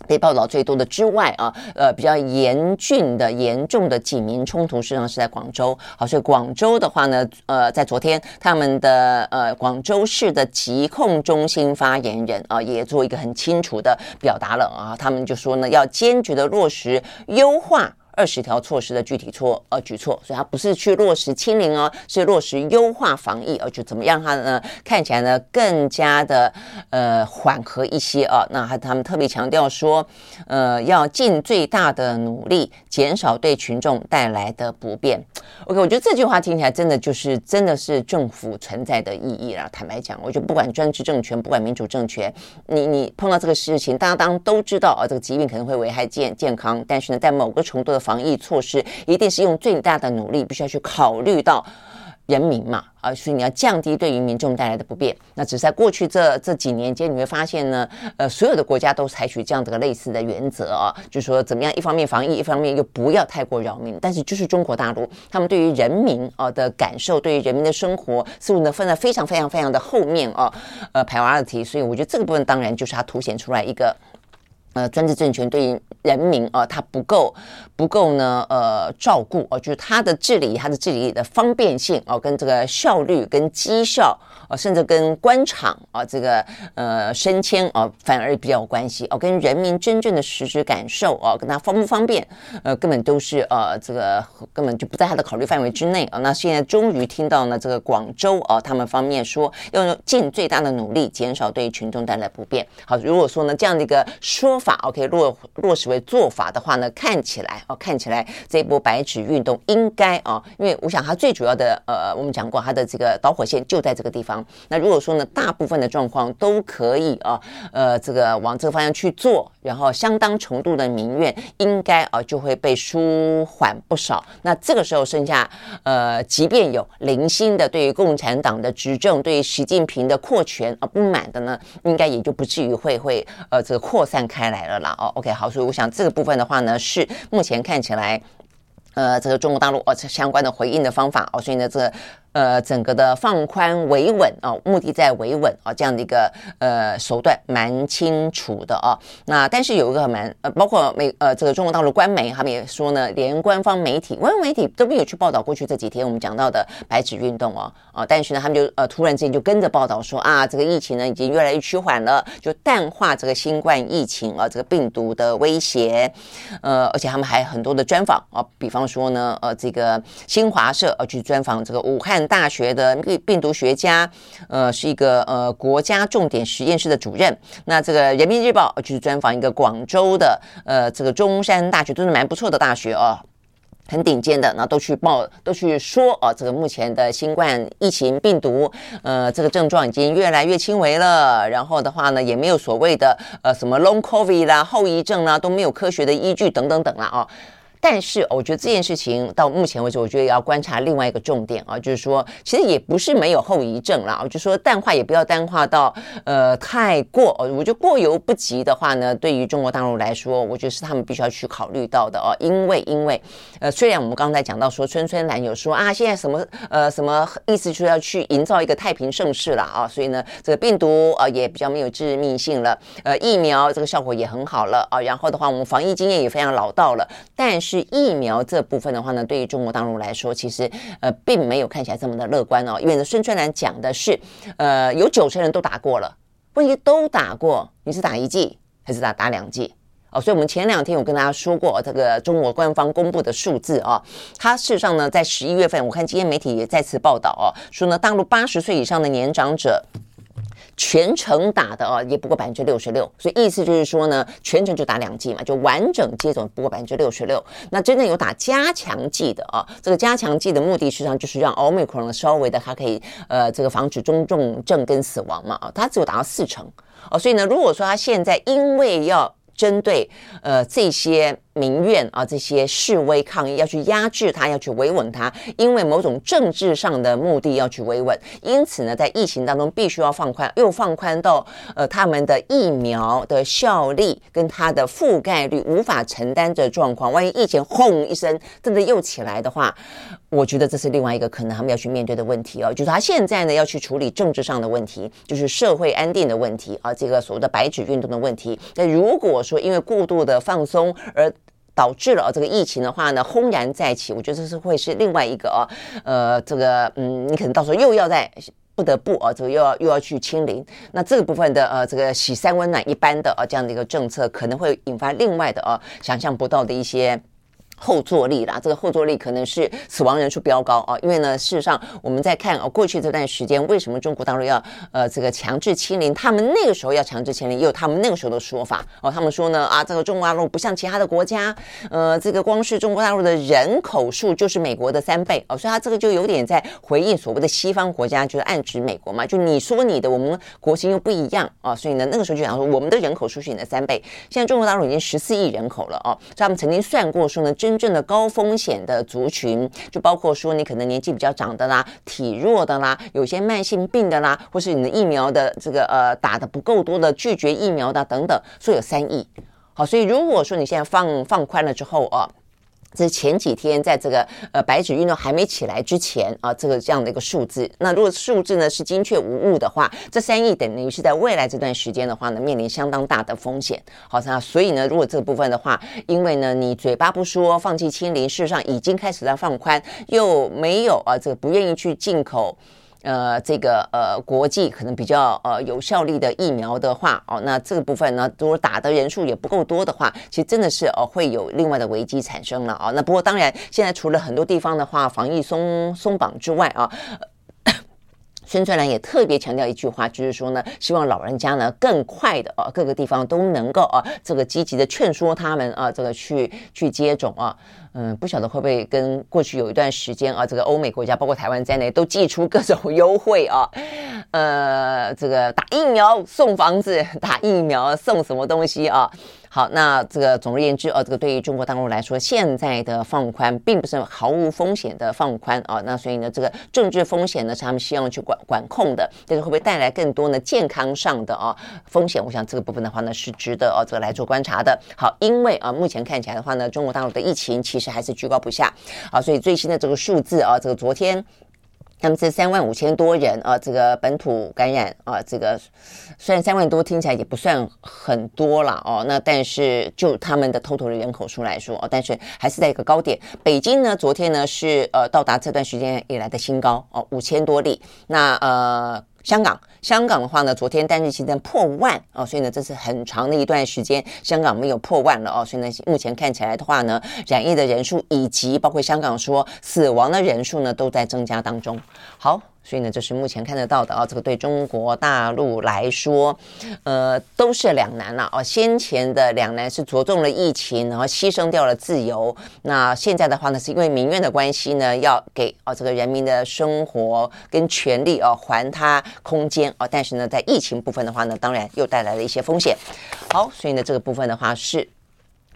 被报道最多的之外啊，呃，比较严峻的、严重的警民冲突，实际上是在广州。好，所以广州的话呢，呃，在昨天，他们的呃广州市的疾控中心发言人啊，也做一个很清楚的表达了啊，他们就说呢，要坚决的落实优化。二十条措施的具体措呃举措，所以它不是去落实清零哦，是落实优化防疫，而就怎么样它呢？看起来呢更加的呃缓和一些啊。那他他们特别强调说，呃，要尽最大的努力减少对群众带来的不便。OK，我觉得这句话听起来真的就是真的是政府存在的意义啦。坦白讲，我觉得不管专制政权，不管民主政权，你你碰到这个事情，大家当然都知道啊，这个疾病可能会危害健健康，但是呢，在某个程度的。防疫措施一定是用最大的努力，必须要去考虑到人民嘛啊，所以你要降低对于民众带来的不便。那只是在过去这这几年间，你会发现呢，呃，所有的国家都采取这样的类似的原则啊，就是说怎么样，一方面防疫，一方面又不要太过扰民。但是就是中国大陆，他们对于人民啊的感受，对于人民的生活，似乎呢分在非常非常非常的后面啊，呃，priority。所以我觉得这个部分当然就是它凸显出来一个。呃，专制政权对于人民啊，他不够不够呢，呃，照顾啊，就是他的治理，他的治理的方便性啊，跟这个效率跟绩效啊，甚至跟官场啊这个呃升迁啊反而比较有关系哦，跟人民真正的实质感受啊，跟他方不方便，呃，根本都是呃这个根本就不在他的考虑范围之内啊。那现在终于听到呢，这个广州啊，他们方面说要尽最大的努力减少对群众带来不便。好，如果说呢这样的一个说法，OK 落落实为做法的话呢，看起来哦，看起来这一波白纸运动应该啊，因为我想它最主要的呃，我们讲过它的这个导火线就在这个地方。那如果说呢，大部分的状况都可以啊，呃，这个往这个方向去做，然后相当程度的民怨应该啊就会被舒缓不少。那这个时候剩下呃，即便有零星的对于共产党的执政、对于习近平的扩权啊不满的呢，应该也就不至于会会呃这个扩散开来了啦。哦，OK，好，所以我想这个部分的话呢，是目前看起来呃这个中国大陆哦相关的回应的方法哦，所以呢这个。呃，整个的放宽维稳啊，目的在维稳啊，这样的一个呃手段蛮清楚的啊。那但是有一个蛮呃，包括美呃这个中国大陆官媒他们也说呢，连官方媒体、官方媒体都没有去报道过去这几天我们讲到的白纸运动哦啊，但是呢，他们就呃突然之间就跟着报道说啊，这个疫情呢已经越来越趋缓了，就淡化这个新冠疫情啊这个病毒的威胁。呃，而且他们还很多的专访啊，比方说呢，呃这个新华社呃去专访这个武汉。大学的病病毒学家，呃，是一个呃国家重点实验室的主任。那这个人民日报就是专访一个广州的呃这个中山大学，都是蛮不错的大学哦，很顶尖的。那都去报都去说哦，这个目前的新冠疫情病毒，呃，这个症状已经越来越轻微了。然后的话呢，也没有所谓的呃什么 long covid 啦、后遗症啦，都没有科学的依据等等等啦。哦。但是，我觉得这件事情到目前为止，我觉得要观察另外一个重点啊，就是说，其实也不是没有后遗症啦。我就说淡化也不要淡化到呃太过，我觉得过犹不及的话呢，对于中国大陆来说，我觉得是他们必须要去考虑到的哦。因为，因为呃，虽然我们刚才讲到说，春春兰有说啊，现在什么呃什么意思，就是要去营造一个太平盛世了啊，所以呢，这个病毒啊也比较没有致命性了，呃，疫苗这个效果也很好了啊，然后的话，我们防疫经验也非常老道了，但是。是疫苗这部分的话呢，对于中国大陆来说，其实呃并没有看起来这么的乐观哦。因为呢，孙春兰讲的是，呃，有九成人都打过了，问题都打过，你是打一剂还是打打两剂？哦，所以我们前两天有跟大家说过这个中国官方公布的数字啊，它事实上呢，在十一月份，我看今天媒体也再次报道哦，说呢，大陆八十岁以上的年长者。全程打的啊，也不过百分之六十六，所以意思就是说呢，全程就打两剂嘛，就完整接种不过百分之六十六。那真正有打加强剂的啊，这个加强剂的目的实际上就是让奥密克戎稍微的它可以呃这个防止中重症跟死亡嘛啊，它只有达到四成哦，所以呢，如果说它现在因为要针对呃这些。民怨啊，这些示威抗议要去压制它，要去维稳它，因为某种政治上的目的要去维稳，因此呢，在疫情当中必须要放宽，又放宽到呃他们的疫苗的效力跟它的覆盖率无法承担的状况，万一疫情轰一声真的又起来的话，我觉得这是另外一个可能他们要去面对的问题哦，就是他现在呢要去处理政治上的问题，就是社会安定的问题啊，这个所谓的白纸运动的问题。那如果说因为过度的放松而导致了这个疫情的话呢，轰然再起，我觉得这是会是另外一个啊，呃，这个嗯，你可能到时候又要在不得不啊，这个又要又要去清零，那这个部分的呃，这个洗三温暖一般的啊这样的一个政策，可能会引发另外的啊，想象不到的一些。后坐力啦，这个后坐力可能是死亡人数飙高啊，因为呢，事实上我们在看哦，过去这段时间为什么中国大陆要呃这个强制清零？他们那个时候要强制清零，也有他们那个时候的说法哦。他们说呢啊，这个中国大陆不像其他的国家，呃，这个光是中国大陆的人口数就是美国的三倍哦，所以他这个就有点在回应所谓的西方国家，就是暗指美国嘛，就你说你的，我们国情又不一样啊，所以呢，那个时候就想说我们的人口数是你的三倍。现在中国大陆已经十四亿人口了哦，所以他们曾经算过说呢。这真正的高风险的族群，就包括说你可能年纪比较长的啦、体弱的啦、有些慢性病的啦，或是你的疫苗的这个呃打的不够多的拒绝疫苗的等等，说有三亿。好，所以如果说你现在放放宽了之后啊。这是前几天在这个呃白纸运动还没起来之前啊，这个这样的一个数字。那如果数字呢是精确无误的话，这三亿等于是在未来这段时间的话呢，面临相当大的风险。好，那所以呢，如果这部分的话，因为呢你嘴巴不说放弃清零，事实上已经开始在放宽，又没有啊这个不愿意去进口。呃这个呃国际可能比较呃有效力的疫苗的话哦，那这个部分呢，如果打的人数也不够多的话，其实真的是哦会有另外的危机产生了啊。那不过当然，现在除了很多地方的话防疫松松绑之外啊。孙春兰也特别强调一句话，就是说呢，希望老人家呢更快的啊，各个地方都能够啊，这个积极的劝说他们啊，这个去去接种啊。嗯，不晓得会不会跟过去有一段时间啊，这个欧美国家包括台湾在内都祭出各种优惠啊，呃，这个打疫苗送房子，打疫苗送什么东西啊？好，那这个总而言之，哦，这个对于中国大陆来说，现在的放宽并不是毫无风险的放宽啊。那所以呢，这个政治风险呢，是他们希望去管管控的，但是会不会带来更多呢健康上的啊风险？我想这个部分的话呢，是值得哦这个来做观察的。好，因为啊，目前看起来的话呢，中国大陆的疫情其实还是居高不下啊，所以最新的这个数字啊，这个昨天。那么这三万五千多人啊，这个本土感染啊，这个虽然三万多听起来也不算很多了哦，那但是就他们的偷偷的人口数来说哦，但是还是在一个高点。北京呢，昨天呢是呃到达这段时间以来的新高哦，五千多例。那呃。香港，香港的话呢，昨天单日新增破万哦，所以呢，这是很长的一段时间，香港没有破万了哦，所以呢，目前看起来的话呢，染疫的人数以及包括香港说死亡的人数呢，都在增加当中。好。所以呢，这是目前看得到的啊，这个对中国大陆来说，呃，都是两难了啊。先前的两难是着重了疫情，然后牺牲掉了自由。那现在的话呢，是因为民怨的关系呢，要给啊这个人民的生活跟权利啊还他空间啊。但是呢，在疫情部分的话呢，当然又带来了一些风险。好，所以呢，这个部分的话是。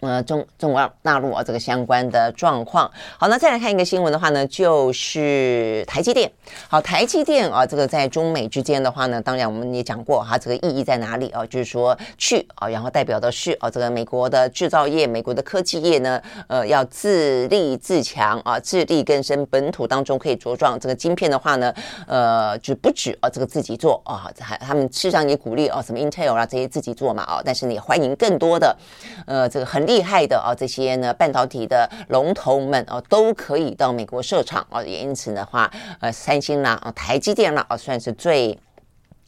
呃，中中国大陆啊，这个相关的状况。好，那再来看一个新闻的话呢，就是台积电。好，台积电啊，这个在中美之间的话呢，当然我们也讲过哈，这个意义在哪里啊？就是说去啊，然后代表的是啊，这个美国的制造业、美国的科技业呢，呃，要自立自强啊，自力更生，本土当中可以茁壮。这个晶片的话呢，呃，就不止啊，这个自己做啊，还他们事实上也鼓励啊，什么 Intel 啊这些自己做嘛啊，但是你欢迎更多的呃，这个很厉害的啊，这些呢半导体的龙头们啊，都可以到美国设厂啊，也因此的话，呃，三星啦、啊，台积电啦啊，算是最。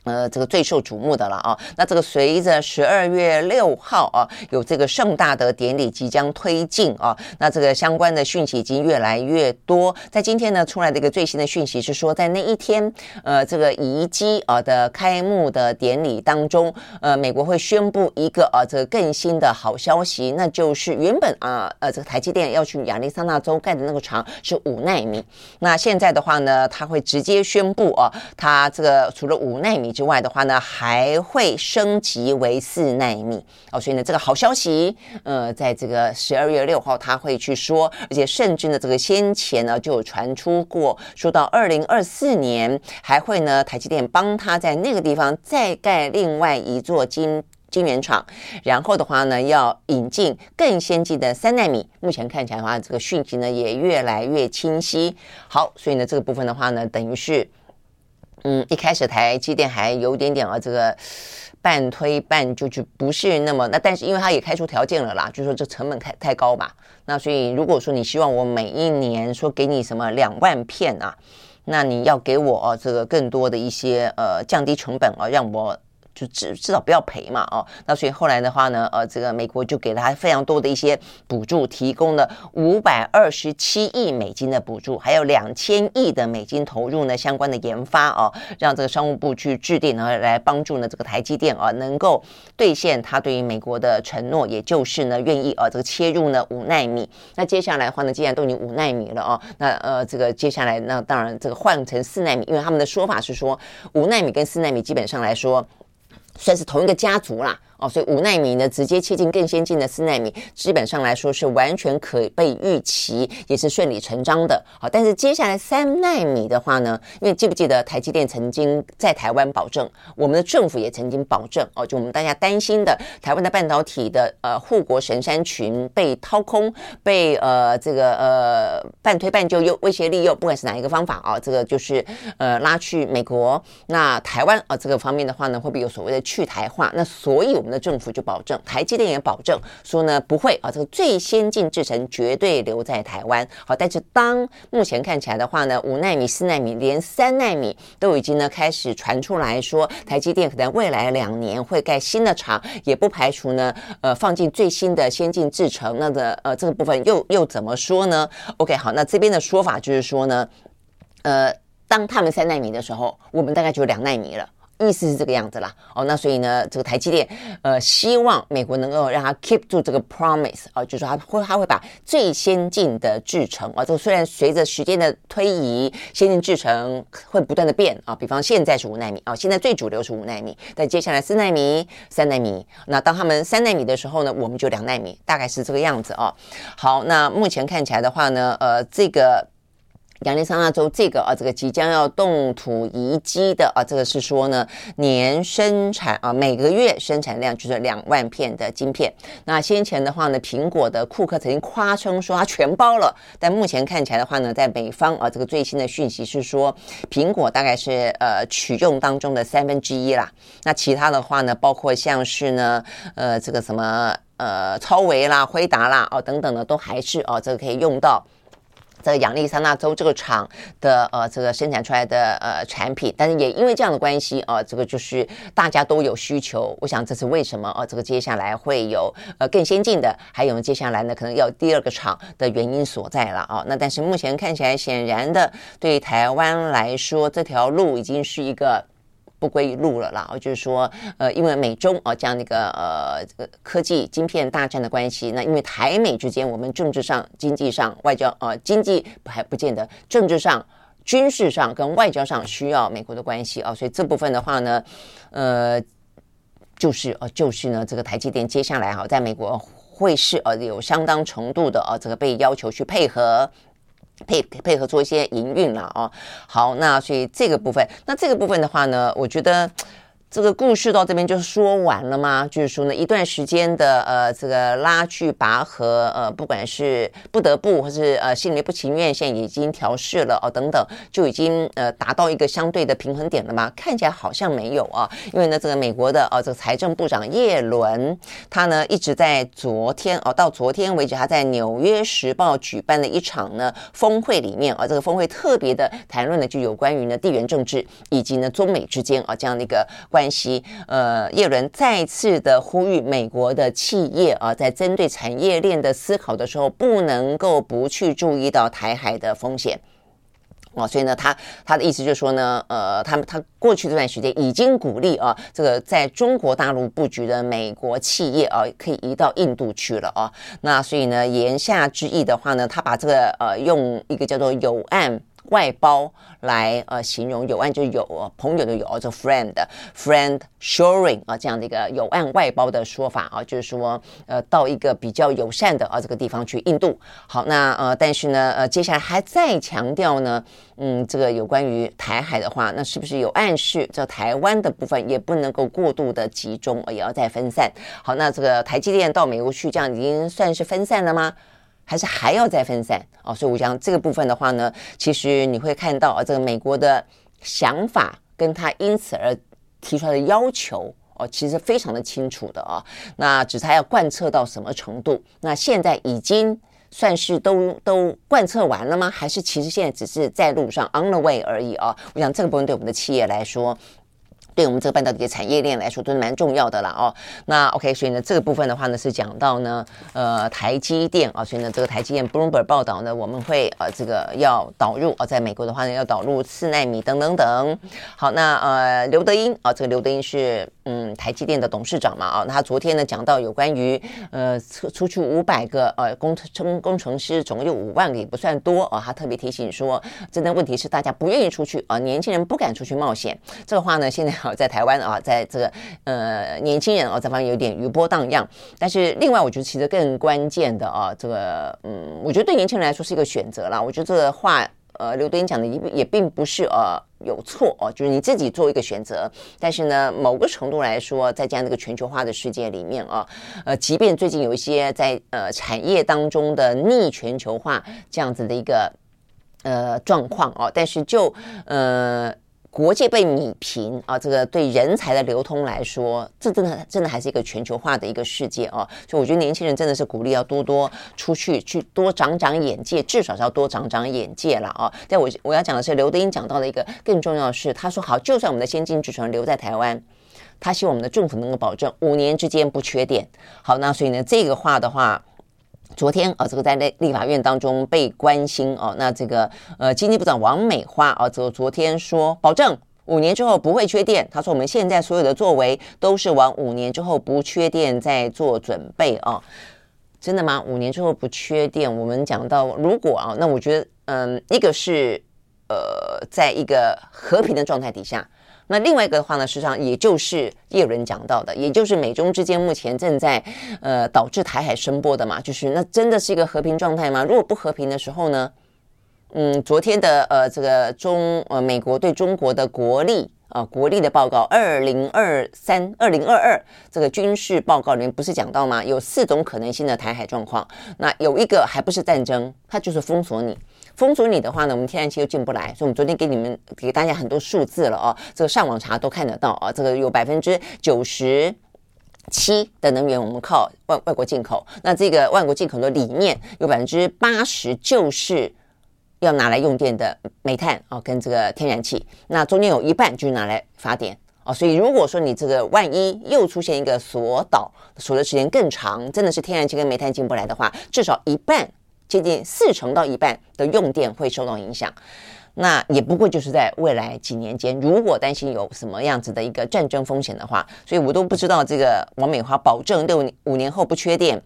呃，这个最受瞩目的了啊。那这个随着十二月六号啊，有这个盛大的典礼即将推进啊，那这个相关的讯息已经越来越多。在今天呢，出来的一个最新的讯息是说，在那一天，呃，这个移机啊的开幕的典礼当中，呃，美国会宣布一个啊这个更新的好消息，那就是原本啊呃这个台积电要去亚利桑那州盖的那个厂是五纳米，那现在的话呢，他会直接宣布啊，他这个除了五纳米。之外的话呢，还会升级为四纳米哦，所以呢，这个好消息，呃，在这个十二月六号他会去说，而且甚至呢，这个先前呢就有传出过，说到二零二四年还会呢，台积电帮他在那个地方再盖另外一座晶晶圆厂，然后的话呢，要引进更先进的三纳米。目前看起来的话，这个讯息呢也越来越清晰。好，所以呢，这个部分的话呢，等于是。嗯，一开始台积电还有点点啊，这个半推半就就不是那么那，但是因为它也开出条件了啦，就说这成本太太高嘛，那所以如果说你希望我每一年说给你什么两万片啊，那你要给我这个更多的一些呃降低成本啊，让我。就至至少不要赔嘛，哦，那所以后来的话呢，呃，这个美国就给了他非常多的一些补助，提供了五百二十七亿美金的补助，还有两千亿的美金投入呢相关的研发哦，让这个商务部去制定，然后来帮助呢这个台积电啊能够兑现他对于美国的承诺，也就是呢愿意呃这个切入呢五纳米。那接下来的话呢，既然都已经五纳米了哦，那呃这个接下来那当然这个换成四纳米，因为他们的说法是说五纳米跟四纳米基本上来说算是同一个家族啦。哦，所以五纳米呢，直接切进更先进的四纳米，基本上来说是完全可被预期，也是顺理成章的。好，但是接下来三纳米的话呢，因为记不记得台积电曾经在台湾保证，我们的政府也曾经保证，哦，就我们大家担心的台湾的半导体的呃护国神山群被掏空，被呃这个呃半推半就又威胁利诱，不管是哪一个方法啊，这个就是呃拉去美国。那台湾啊这个方面的话呢，会不会有所谓的去台化？那所有。们的政府就保证，台积电也保证说呢不会啊，这个最先进制程绝对留在台湾。好，但是当目前看起来的话呢，五纳米、四纳米，连三纳米都已经呢开始传出来说，台积电可能未来两年会盖新的厂，也不排除呢呃放进最新的先进制程。那个呃这个部分又又怎么说呢？OK，好，那这边的说法就是说呢，呃，当他们三纳米的时候，我们大概就两纳米了。意思是这个样子啦，哦，那所以呢，这个台积电呃，希望美国能够让它 keep 住这个 promise 啊，就是说他会他会把最先进的制程啊，这虽然随着时间的推移，先进制程会不断的变啊，比方现在是五纳米啊，现在最主流是五纳米，但接下来四纳米、三纳米，那当他们三纳米的时候呢，我们就两纳米，大概是这个样子啊。好，那目前看起来的话呢，呃，这个。亚利桑那州这个啊，这个即将要动土移机的啊，这个是说呢，年生产啊，每个月生产量就是两万片的晶片。那先前的话呢，苹果的库克曾经夸称说他全包了，但目前看起来的话呢，在美方啊，这个最新的讯息是说，苹果大概是呃取用当中的三分之一啦。那其他的话呢，包括像是呢，呃，这个什么呃，超维啦、辉达啦哦等等的，都还是哦，这个可以用到。在亚利桑那州这个厂的呃，这个生产出来的呃产品，但是也因为这样的关系啊、这个就是大家都有需求。我想这是为什么啊、这个接下来会有呃更先进的，还有接下来呢可能要第二个厂的原因所在了啊。那但是目前看起来，显然的对台湾来说，这条路已经是一个。不归路了啦，就是说，呃，因为美中啊这样的一个呃这个科技晶片大战的关系，那因为台美之间，我们政治上、经济上、外交呃经济还不见得，政治上、军事上跟外交上需要美国的关系啊，所以这部分的话呢，呃，就是呃就是呢，这个台积电接下来哈，在美国会是呃有相当程度的呃这个被要求去配合。配配合做一些营运了哦，好，那所以这个部分，那这个部分的话呢，我觉得。这个故事到这边就说完了吗？就是说呢，一段时间的呃，这个拉锯拔河，呃，不管是不得不，或是呃，心里不情愿，现在已经调试了哦，等等，就已经呃达到一个相对的平衡点了吗？看起来好像没有啊，因为呢，这个美国的呃，这个财政部长耶伦，他呢一直在昨天哦，到昨天为止，他在《纽约时报》举办了一场呢峰会里面啊，这个峰会特别的谈论的就有关于呢地缘政治以及呢中美之间啊这样的一个关。关系，呃，叶伦再次的呼吁美国的企业啊，在针对产业链的思考的时候，不能够不去注意到台海的风险。哦，所以呢，他他的意思就是说呢，呃，他们他过去这段时间已经鼓励啊，这个在中国大陆布局的美国企业啊，可以移到印度去了啊。那所以呢，言下之意的话呢，他把这个呃，用一个叫做友岸。外包来呃形容有岸就有朋友的友，叫 friend friend shoring 啊这样的一个有岸外包的说法啊，就是说呃到一个比较友善的啊这个地方去，印度。好，那呃但是呢呃接下来还再强调呢，嗯这个有关于台海的话，那是不是有暗示这台湾的部分也不能够过度的集中，也要再分散？好，那这个台积电到美国去，这样已经算是分散了吗？还是还要再分散哦，所以我想这个部分的话呢，其实你会看到啊，这个美国的想法跟他因此而提出来的要求哦，其实非常的清楚的啊。那只是他要贯彻到什么程度？那现在已经算是都都贯彻完了吗？还是其实现在只是在路上 on the way 而已啊？我想这个部分对我们的企业来说。对我们这个半导体的产业链来说都是蛮重要的了哦。那 OK，所以呢这个部分的话呢是讲到呢呃台积电啊，所以呢这个台积电 Bloomberg 报道呢我们会呃这个要导入啊，在美国的话呢要导入四纳米等等等。好，那呃刘德英啊，这个刘德英是嗯台积电的董事长嘛啊，他昨天呢讲到有关于呃出出去五百个呃工程工程师，总共有五万个也不算多啊，他特别提醒说，真的问题是大家不愿意出去啊，年轻人不敢出去冒险。这个话呢现在。好，在台湾啊，在这个呃年轻人啊这方面有点余波荡漾，但是另外我觉得其实更关键的啊，这个嗯，我觉得对年轻人来说是一个选择啦。我觉得这个话呃，刘德英讲的也也并不是呃有错哦，就是你自己做一个选择。但是呢，某个程度来说，在这样的一个全球化的世界里面啊，呃，即便最近有一些在呃产业当中的逆全球化这样子的一个呃状况哦，但是就呃。国界被弭平啊，这个对人才的流通来说，这真的真的还是一个全球化的一个世界啊。所以我觉得年轻人真的是鼓励要多多出去，去多长长眼界，至少是要多长长眼界了啊。但我我要讲的是，刘德英讲到的一个更重要的是，他说好，就算我们的先进制程留在台湾，他希望我们的政府能够保证五年之间不缺电。好，那所以呢，这个话的话。昨天啊，这个在立立法院当中被关心哦，那这个呃，经济部长王美花啊，昨昨天说保证五年之后不会缺电。他说我们现在所有的作为都是往五年之后不缺电在做准备啊。真的吗？五年之后不缺电？我们讲到如果啊，那我觉得嗯，一个是呃，在一个和平的状态底下。那另外一个的话呢，实际上也就是叶伦讲到的，也就是美中之间目前正在呃导致台海声波的嘛，就是那真的是一个和平状态吗？如果不和平的时候呢，嗯，昨天的呃这个中呃美国对中国的国力啊、呃、国力的报告，二零二三二零二二这个军事报告里面不是讲到吗？有四种可能性的台海状况，那有一个还不是战争，它就是封锁你。封锁你的话呢，我们天然气又进不来，所以我们昨天给你们给大家很多数字了哦，这个上网查都看得到啊，这个有百分之九十七的能源我们靠外外国进口，那这个外国进口的理念有百分之八十就是要拿来用电的煤炭啊，跟这个天然气，那中间有一半就是拿来发电啊，所以如果说你这个万一又出现一个锁岛锁的时间更长，真的是天然气跟煤炭进不来的话，至少一半。接近四成到一半的用电会受到影响，那也不过就是在未来几年间，如果担心有什么样子的一个战争风险的话，所以我都不知道这个王美花保证六五年后不缺电，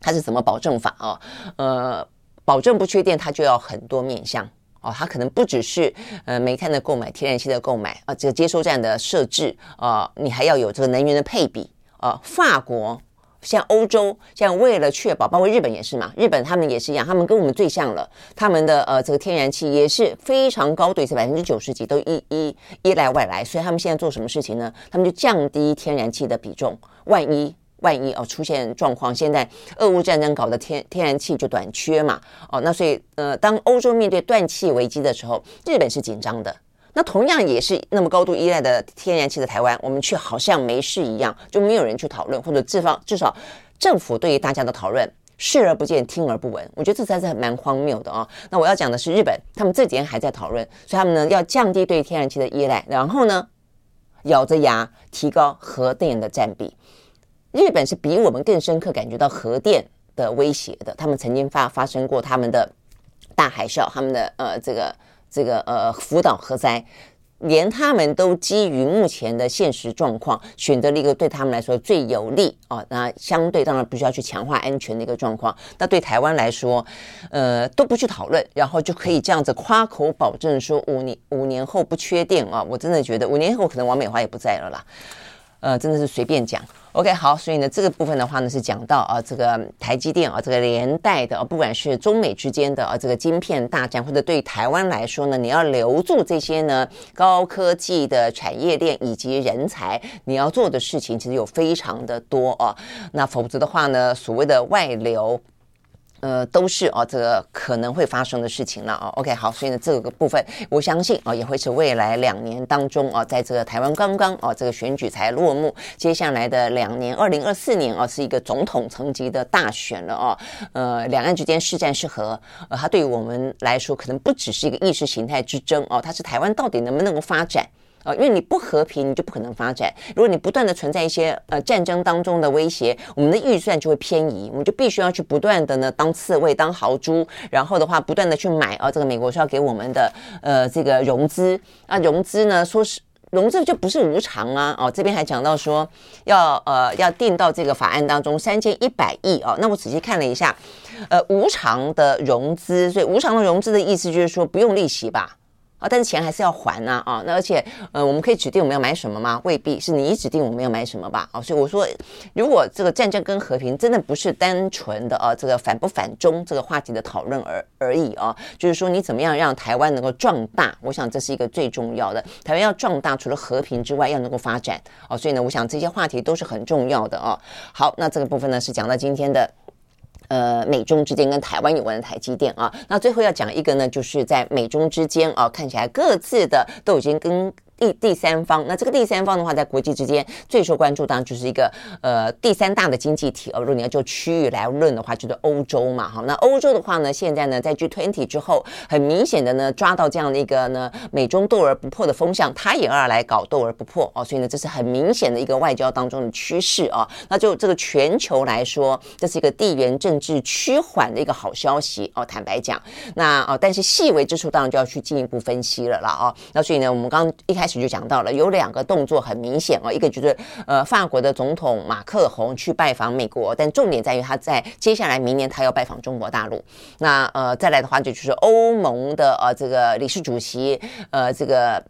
它是怎么保证法啊？呃，保证不缺电，它就要很多面向哦，它可能不只是呃煤炭的购买、天然气的购买啊，这个接收站的设置啊，你还要有这个能源的配比啊，法国。像欧洲，像为了确保，包括日本也是嘛，日本他们也是一样，他们跟我们最像了，他们的呃这个天然气也是非常高，对，是百分之九十几都依依依赖外来，所以他们现在做什么事情呢？他们就降低天然气的比重，万一万一哦出现状况，现在俄乌战争搞得天天然气就短缺嘛，哦，那所以呃当欧洲面对断气危机的时候，日本是紧张的。那同样也是那么高度依赖的天然气的台湾，我们却好像没事一样，就没有人去讨论，或者至少至少政府对于大家的讨论视而不见、听而不闻。我觉得这才是很蛮荒谬的啊、那我要讲的是日本，他们这几天还在讨论，所以他们呢要降低对天然气的依赖，然后呢咬着牙提高核电的占比。日本是比我们更深刻感觉到核电的威胁的，他们曾经发发生过他们的大海啸，他们的呃这个。这个呃福岛核灾，连他们都基于目前的现实状况，选择了一个对他们来说最有利啊、那相对当然必须要去强化安全的一个状况。那对台湾来说，呃都不去讨论，然后就可以这样子夸口保证说五年五年后不缺电啊！我真的觉得五年后可能王美华也不在了啦。呃，真的是随便讲。OK，好，所以呢，这个部分的话呢，是讲到啊，这个台积电啊，这个连带的啊，不管是中美之间的啊，这个晶片大战，或者对台湾来说呢，你要留住这些呢高科技的产业链以及人才，你要做的事情其实有非常的多啊。那否则的话呢，所谓的外流。呃，都是哦，这个可能会发生的事情了哦。OK，好，所以呢，这个部分我相信啊，也会是未来两年当中啊，在这个台湾刚刚啊，这个选举才落幕，接下来的两年，二零二四年啊，是一个总统层级的大选了哦。呃，两岸之间是战是和，呃，它对于我们来说，可能不只是一个意识形态之争哦，它是台湾到底能不能够发展。啊，因为你不和平，你就不可能发展。如果你不断的存在一些呃战争当中的威胁，我们的预算就会偏移，我们就必须要去不断的呢当刺猬、当豪猪，然后的话不断的去买啊，这个美国是要给我们的呃这个融资啊，融资呢说是融资就不是无偿啊，哦这边还讲到说要呃要定到这个法案当中三千一百亿啊，那我仔细看了一下，呃无偿的融资，所以无偿的融资的意思就是说不用利息吧？啊，但是钱还是要还呐，啊，那而且，呃，我们可以指定我们要买什么吗？未必是你指定我们要买什么吧，啊，所以我说，如果这个战争跟和平真的不是单纯的啊，这个反不反中这个话题的讨论而而已啊，就是说你怎么样让台湾能够壮大，我想这是一个最重要的。台湾要壮大，除了和平之外，要能够发展，啊，所以呢，我想这些话题都是很重要的啊。好，那这个部分呢是讲到今天的。呃，美中之间跟台湾有关的台积电啊，那最后要讲一个呢，就是在美中之间啊，看起来各自的都已经跟。第第三方，那这个第三方的话，在国际之间最受关注，当然就是一个呃第三大的经济体哦。如果你要就区域来论的话，就是欧洲嘛，好，那欧洲的话呢，现在呢在 G20 之后，很明显的呢抓到这样的一个呢美中斗而不破的风向，他也要来搞斗而不破哦，所以呢这是很明显的一个外交当中的趋势啊。那就这个全球来说，这是一个地缘政治趋缓的一个好消息哦。坦白讲，那哦，但是细微之处当然就要去进一步分析了啦哦。那所以呢，我们刚一开始就讲到了，有两个动作很明显哦，一个就是呃，法国的总统马克宏去拜访美国，但重点在于他在接下来明年他要拜访中国大陆。那呃，再来的话就就是欧盟的呃这个理事主席呃这个。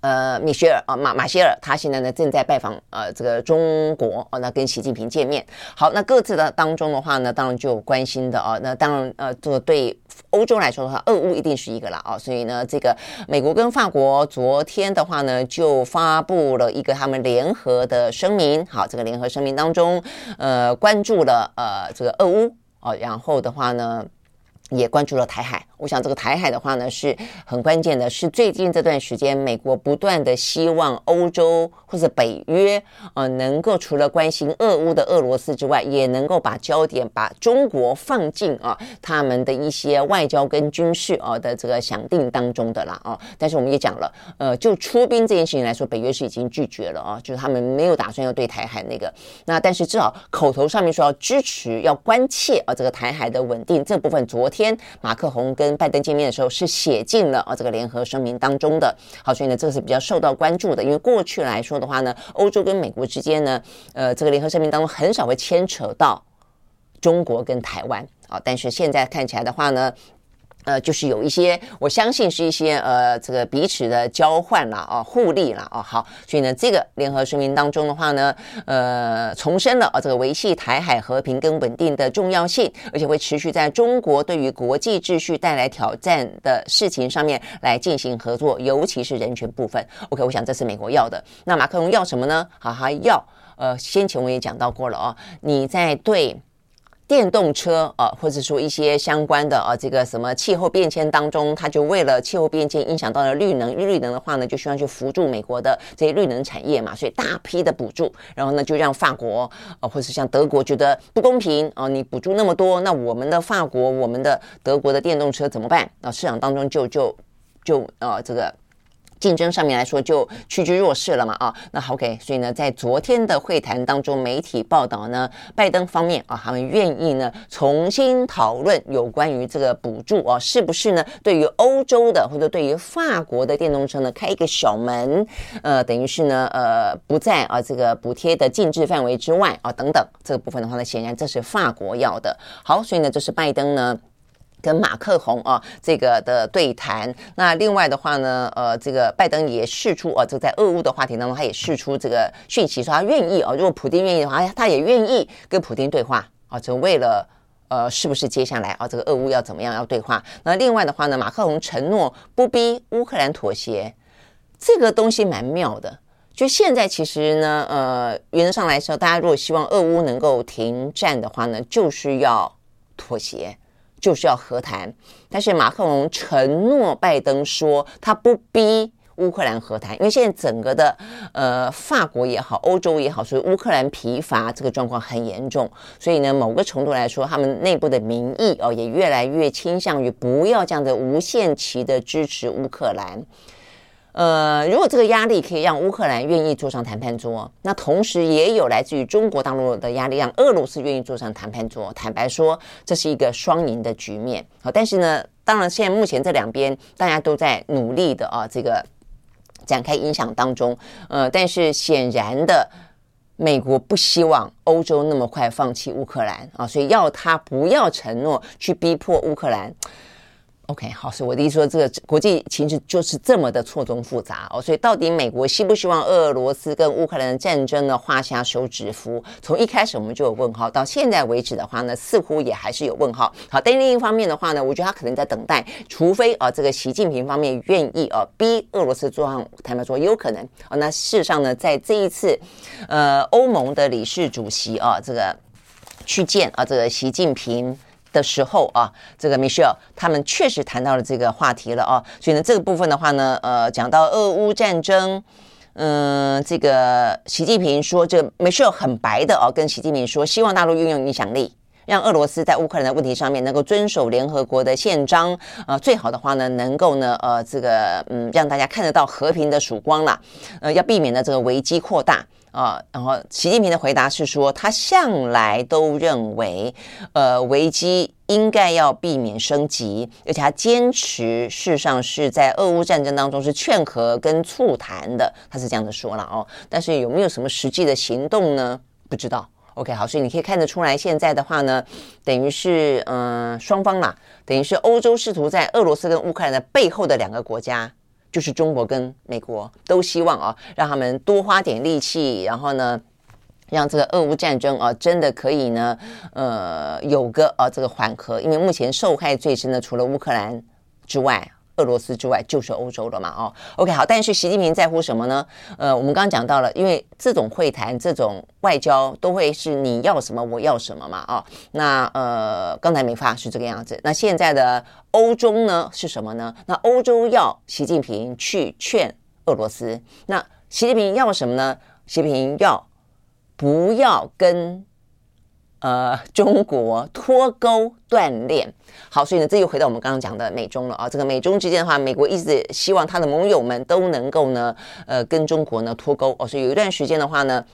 呃，米歇尔啊，马马歇尔，他现在呢正在拜访呃这个中国哦，那跟习近平见面。好，那各自的当中的话呢，当然就有关心的哦。那当然呃，这个对欧洲来说的话，俄乌一定是一个了啊。所以呢，这个美国跟法国昨天的话呢，就发布了一个他们联合的声明。好，这个联合声明当中，呃，关注了呃这个俄乌哦，然后的话呢。也关注了台海，我想这个台海的话呢是很关键的，是最近这段时间美国不断的希望欧洲或者北约呃能够除了关心俄乌的俄罗斯之外，也能够把焦点把中国放进啊他们的一些外交跟军事啊的这个想定当中的啦啊。但是我们也讲了，呃，就出兵这件事情来说，北约是已经拒绝了啊，就是他们没有打算要对台海那个。那但是至少口头上面说要支持、要关切啊这个台海的稳定这部分，昨天。马克宏跟拜登见面的时候是写进了啊这个联合声明当中的。好，所以呢，这个是比较受到关注的。因为过去来说的话呢，欧洲跟美国之间呢，呃，这个联合声明当中很少会牵扯到中国跟台湾啊。但是现在看起来的话呢。呃，就是有一些，我相信是一些呃，这个彼此的交换啦啊，互利啦啊。好，所以呢，这个联合声明当中的话呢，呃，重申了啊，这个维系台海和平跟稳定的重要性，而且会持续在中国对于国际秩序带来挑战的事情上面来进行合作，尤其是人权部分。OK，我想这是美国要的。那马克龙要什么呢？好，他要呃，先前我也讲到过了哦，你在对。电动车啊，或者说一些相关的啊，这个什么气候变迁当中，它就为了气候变迁影响到了绿能，绿能的话呢，就需要去辅助美国的这些绿能产业嘛，所以大批的补助，然后呢，就让法国啊，或者像德国觉得不公平啊，你补助那么多，那我们的法国、我们的德国的电动车怎么办？那市场当中就就就啊，这个。竞争上面来说就趋居弱势了嘛啊，那 OK，，所以呢，在昨天的会谈当中，媒体报道呢，拜登方面啊，他们愿意呢重新讨论有关于这个补助啊，是不是呢？对于欧洲的或者对于法国的电动车呢，开一个小门，呃，等于是呢，呃，不在啊这个补贴的禁制范围之外啊，等等这个部分的话呢，显然这是法国要的。好，所以呢，这是拜登呢。跟马克宏啊，这个的对谈。那另外的话呢，呃，这个拜登也释出啊，这个在俄乌的话题当中，他也释出这个讯息，说他愿意啊，如果普京愿意的话，他也愿意跟普京对话啊，就为了呃，是不是接下来啊，这个俄乌要怎么样要对话？那另外的话呢，马克宏承诺不逼乌克兰妥协，这个东西蛮妙的。就现在其实呢，呃，原则上来说，大家如果希望俄乌能够停战的话呢，就是要妥协。就是要和谈，但是马克龙承诺拜登说他不逼乌克兰和谈，因为现在整个的呃法国也好，欧洲也好，所以乌克兰疲乏这个状况很严重，所以呢，某个程度来说，他们内部的民意哦也越来越倾向于不要这样的无限期的支持乌克兰。呃，如果这个压力可以让乌克兰愿意坐上谈判桌，那同时也有来自于中国大陆的压力，让俄罗斯愿意坐上谈判桌。坦白说，这是一个双赢的局面。好，但是呢，当然现在目前这两边大家都在努力的啊，这个展开影响当中。呃，但是显然的，美国不希望欧洲那么快放弃乌克兰啊，所以要他不要承诺去逼迫乌克兰。OK，好，所以我的意思说，这个国际情势就是这么的错综复杂哦。所以到底美国希不希望俄罗斯跟乌克兰的战争呢画下休止符？从一开始我们就有问号，到现在为止的话呢，似乎也还是有问号。好，但另一方面的话呢，我觉得他可能在等待，除非啊这个习近平方面愿意啊逼俄罗斯坐上谈判桌，有可能啊。那事实上呢，在这一次呃欧盟的理事主席啊这个。去见啊这个习近平的时候啊，这个 Michelle 他们确实谈到了这个话题了啊，所以呢这个部分的话呢，呃，讲到俄乌战争，嗯，这个习近平说，这个 Michelle 很白的哦，跟习近平说，希望大陆运用影响力。让俄罗斯在乌克兰的问题上面能够遵守联合国的宪章，呃，最好的话呢，能够呢，呃，这个嗯，让大家看得到和平的曙光了，呃，要避免呢这个危机扩大啊，然后习近平的回答是说，他向来都认为，呃，危机应该要避免升级，而且他坚持，事实上是在俄乌战争当中是劝和跟促谈的，他是这样子说了哦。但是有没有什么实际的行动呢？不知道。OK，好，所以你可以看得出来，现在的话呢，等于是嗯、双方嘛，等于是欧洲试图在俄罗斯跟乌克兰的背后的两个国家，就是中国跟美国，都希望啊，让他们多花点力气，然后呢，让这个俄乌战争啊，真的可以呢，呃，有个啊这个缓和，因为目前受害最深的除了乌克兰之外。俄罗斯之外就是欧洲了嘛？哦，OK，好，但是习近平在乎什么呢？呃，我们刚刚讲到了，因为这种会谈、这种外交都会是你要什么我要什么嘛？哦，那呃，刚才没发是这个样子，那现在的欧洲呢是什么呢？那欧洲要习近平去劝俄罗斯，那习近平要什么呢？习近平要不要跟？呃，中国脱钩锻炼，好，所以呢，这又回到我们刚刚讲的美中了啊。这个美中之间的话，美国一直希望他的盟友们都能够呢，呃，跟中国呢脱钩哦。所以有一段时间的话呢。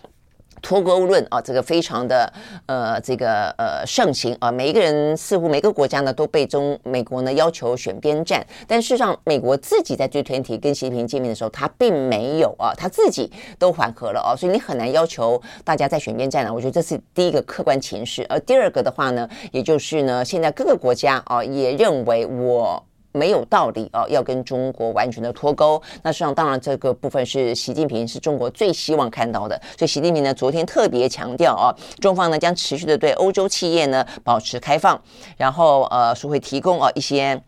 脱钩论啊，这个非常的呃，这个呃盛行啊。每一个人似乎每个国家呢都被中美国呢要求选边站，但事实上美国自己在 G20 跟习近平见面的时候，他并没有啊，他自己都缓和了啊，所以你很难要求大家在选边站了。我觉得这是第一个客观情势，而第二个的话呢，也就是呢，现在各个国家啊也认为我。没有道理啊，要跟中国完全的脱钩。那实际上，当然这个部分是习近平是中国最希望看到的。所以，习近平呢昨天特别强调啊，中方呢将持续的对欧洲企业呢保持开放，然后呃是会提供啊一些。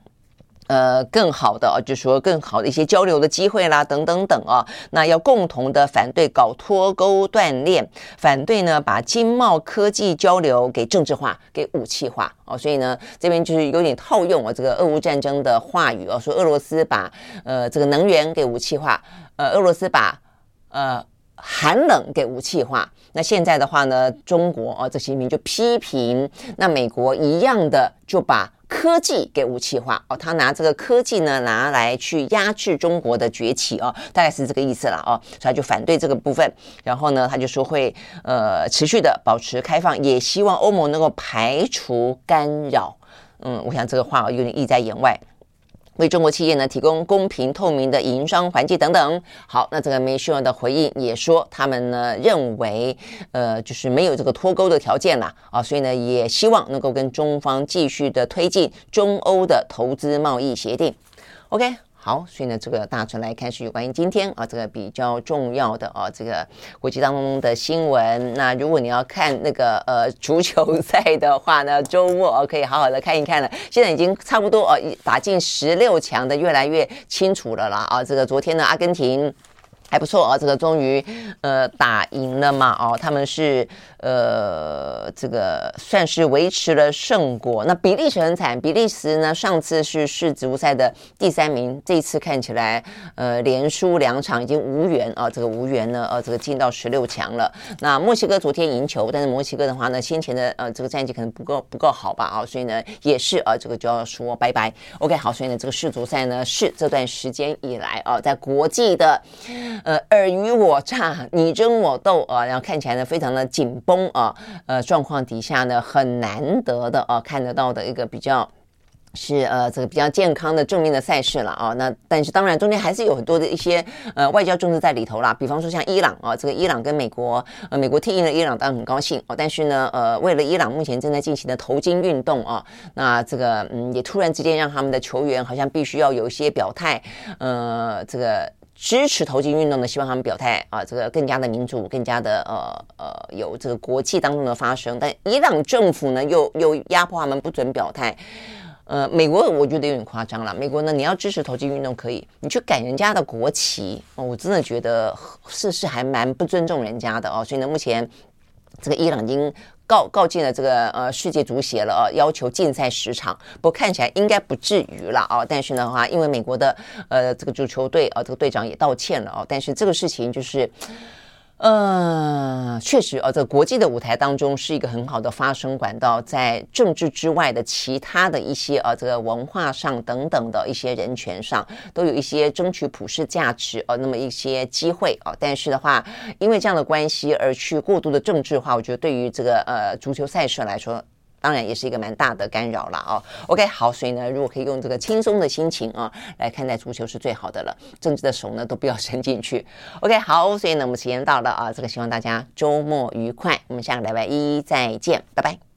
呃，更好的，就是说更好的一些交流的机会啦，等等等啊，那要共同的反对搞脱钩断链，反对呢把经贸科技交流给政治化、给武器化哦，所以呢这边就是有点套用啊这个俄乌战争的话语啊，说俄罗斯把呃这个能源给武器化，呃俄罗斯把呃寒冷给武器化，那现在的话呢，中国啊这些民就批评，那美国一样的就把。科技给武器化哦，他拿这个科技呢拿来去压制中国的崛起哦，大概是这个意思了哦，所以他就反对这个部分，然后呢他就说会呃持续的保持开放，也希望欧盟能够排除干扰。嗯，我想这个话有点意在言外。为中国企业呢提供公平透明的营商环境等等。好，那这个梅希尔的回应也说，他们呢认为，呃，就是没有这个脱钩的条件了啊，所以呢也希望能够跟中方继续的推进中欧的投资贸易协定。OK。好，所以呢，这个大船来看是有关于今天啊，这个比较重要的啊，这个国际当中的新闻。那如果你要看那个呃足球赛的话呢，周末啊可以好好的看一看了。现在已经差不多啊，打进十六强的越来越清楚了啦啊。这个昨天呢，阿根廷。还不错啊，这个终于呃打赢了嘛，哦，他们是呃这个算是维持了胜果。那比利时很惨，比利时呢上次是世足赛的第三名，这一次看起来呃连输两场已经无缘啊，这个无缘呢呃这个进到十六强了。那墨西哥昨天赢球，但是墨西哥的话呢先前的呃这个战绩可能不够不够好吧啊，所以呢也是啊这个就要说拜拜。OK 好，所以呢这个世足赛呢是这段时间以来啊在国际的。呃，尔虞我诈，你争我斗啊，然后看起来呢非常的紧绷啊，呃，状况底下呢很难得的啊看得到的一个比较是呃这个比较健康的正面的赛事了啊。那但是当然中间还是有很多的一些呃外交政治在里头啦，比方说像伊朗啊，这个伊朗跟美国呃美国踢赢了伊朗，当然很高兴哦。但是呢呃为了伊朗目前正在进行的头巾运动啊，那这个嗯也突然之间让他们的球员好像必须要有一些表态，呃这个。支持投机运动的，希望他们表态啊，这个更加的民主，更加的呃呃有这个国际当中的发声。但伊朗政府呢，又又压迫他们不准表态。呃，美国我觉得有点夸张了。美国呢，你要支持投机运动可以，你去改人家的国旗，哦，我真的觉得是是还蛮不尊重人家的哦。所以呢，目前这个伊朗已经。告告进了这个呃世界足协了啊，要求禁赛十场。不过看起来应该不至于了啊。但是的话，因为美国的呃这个足球队啊，这个队长也道歉了啊。但是这个事情就是。呃，确实啊，这国际的舞台当中是一个很好的发声管道，在政治之外的其他的一些呃，这个文化上等等的一些人权上，都有一些争取普世价值呃，那么一些机会啊。但是的话，因为这样的关系而去过度的政治化，我觉得对于这个呃足球赛事来说。当然也是一个蛮大的干扰了哦。OK，好，所以呢，如果可以用这个轻松的心情啊来看待足球是最好的了，政治的手呢都不要伸进去。OK，好，所以呢我们时间到了啊，这个希望大家周末愉快，我们下个礼拜一再见，拜拜。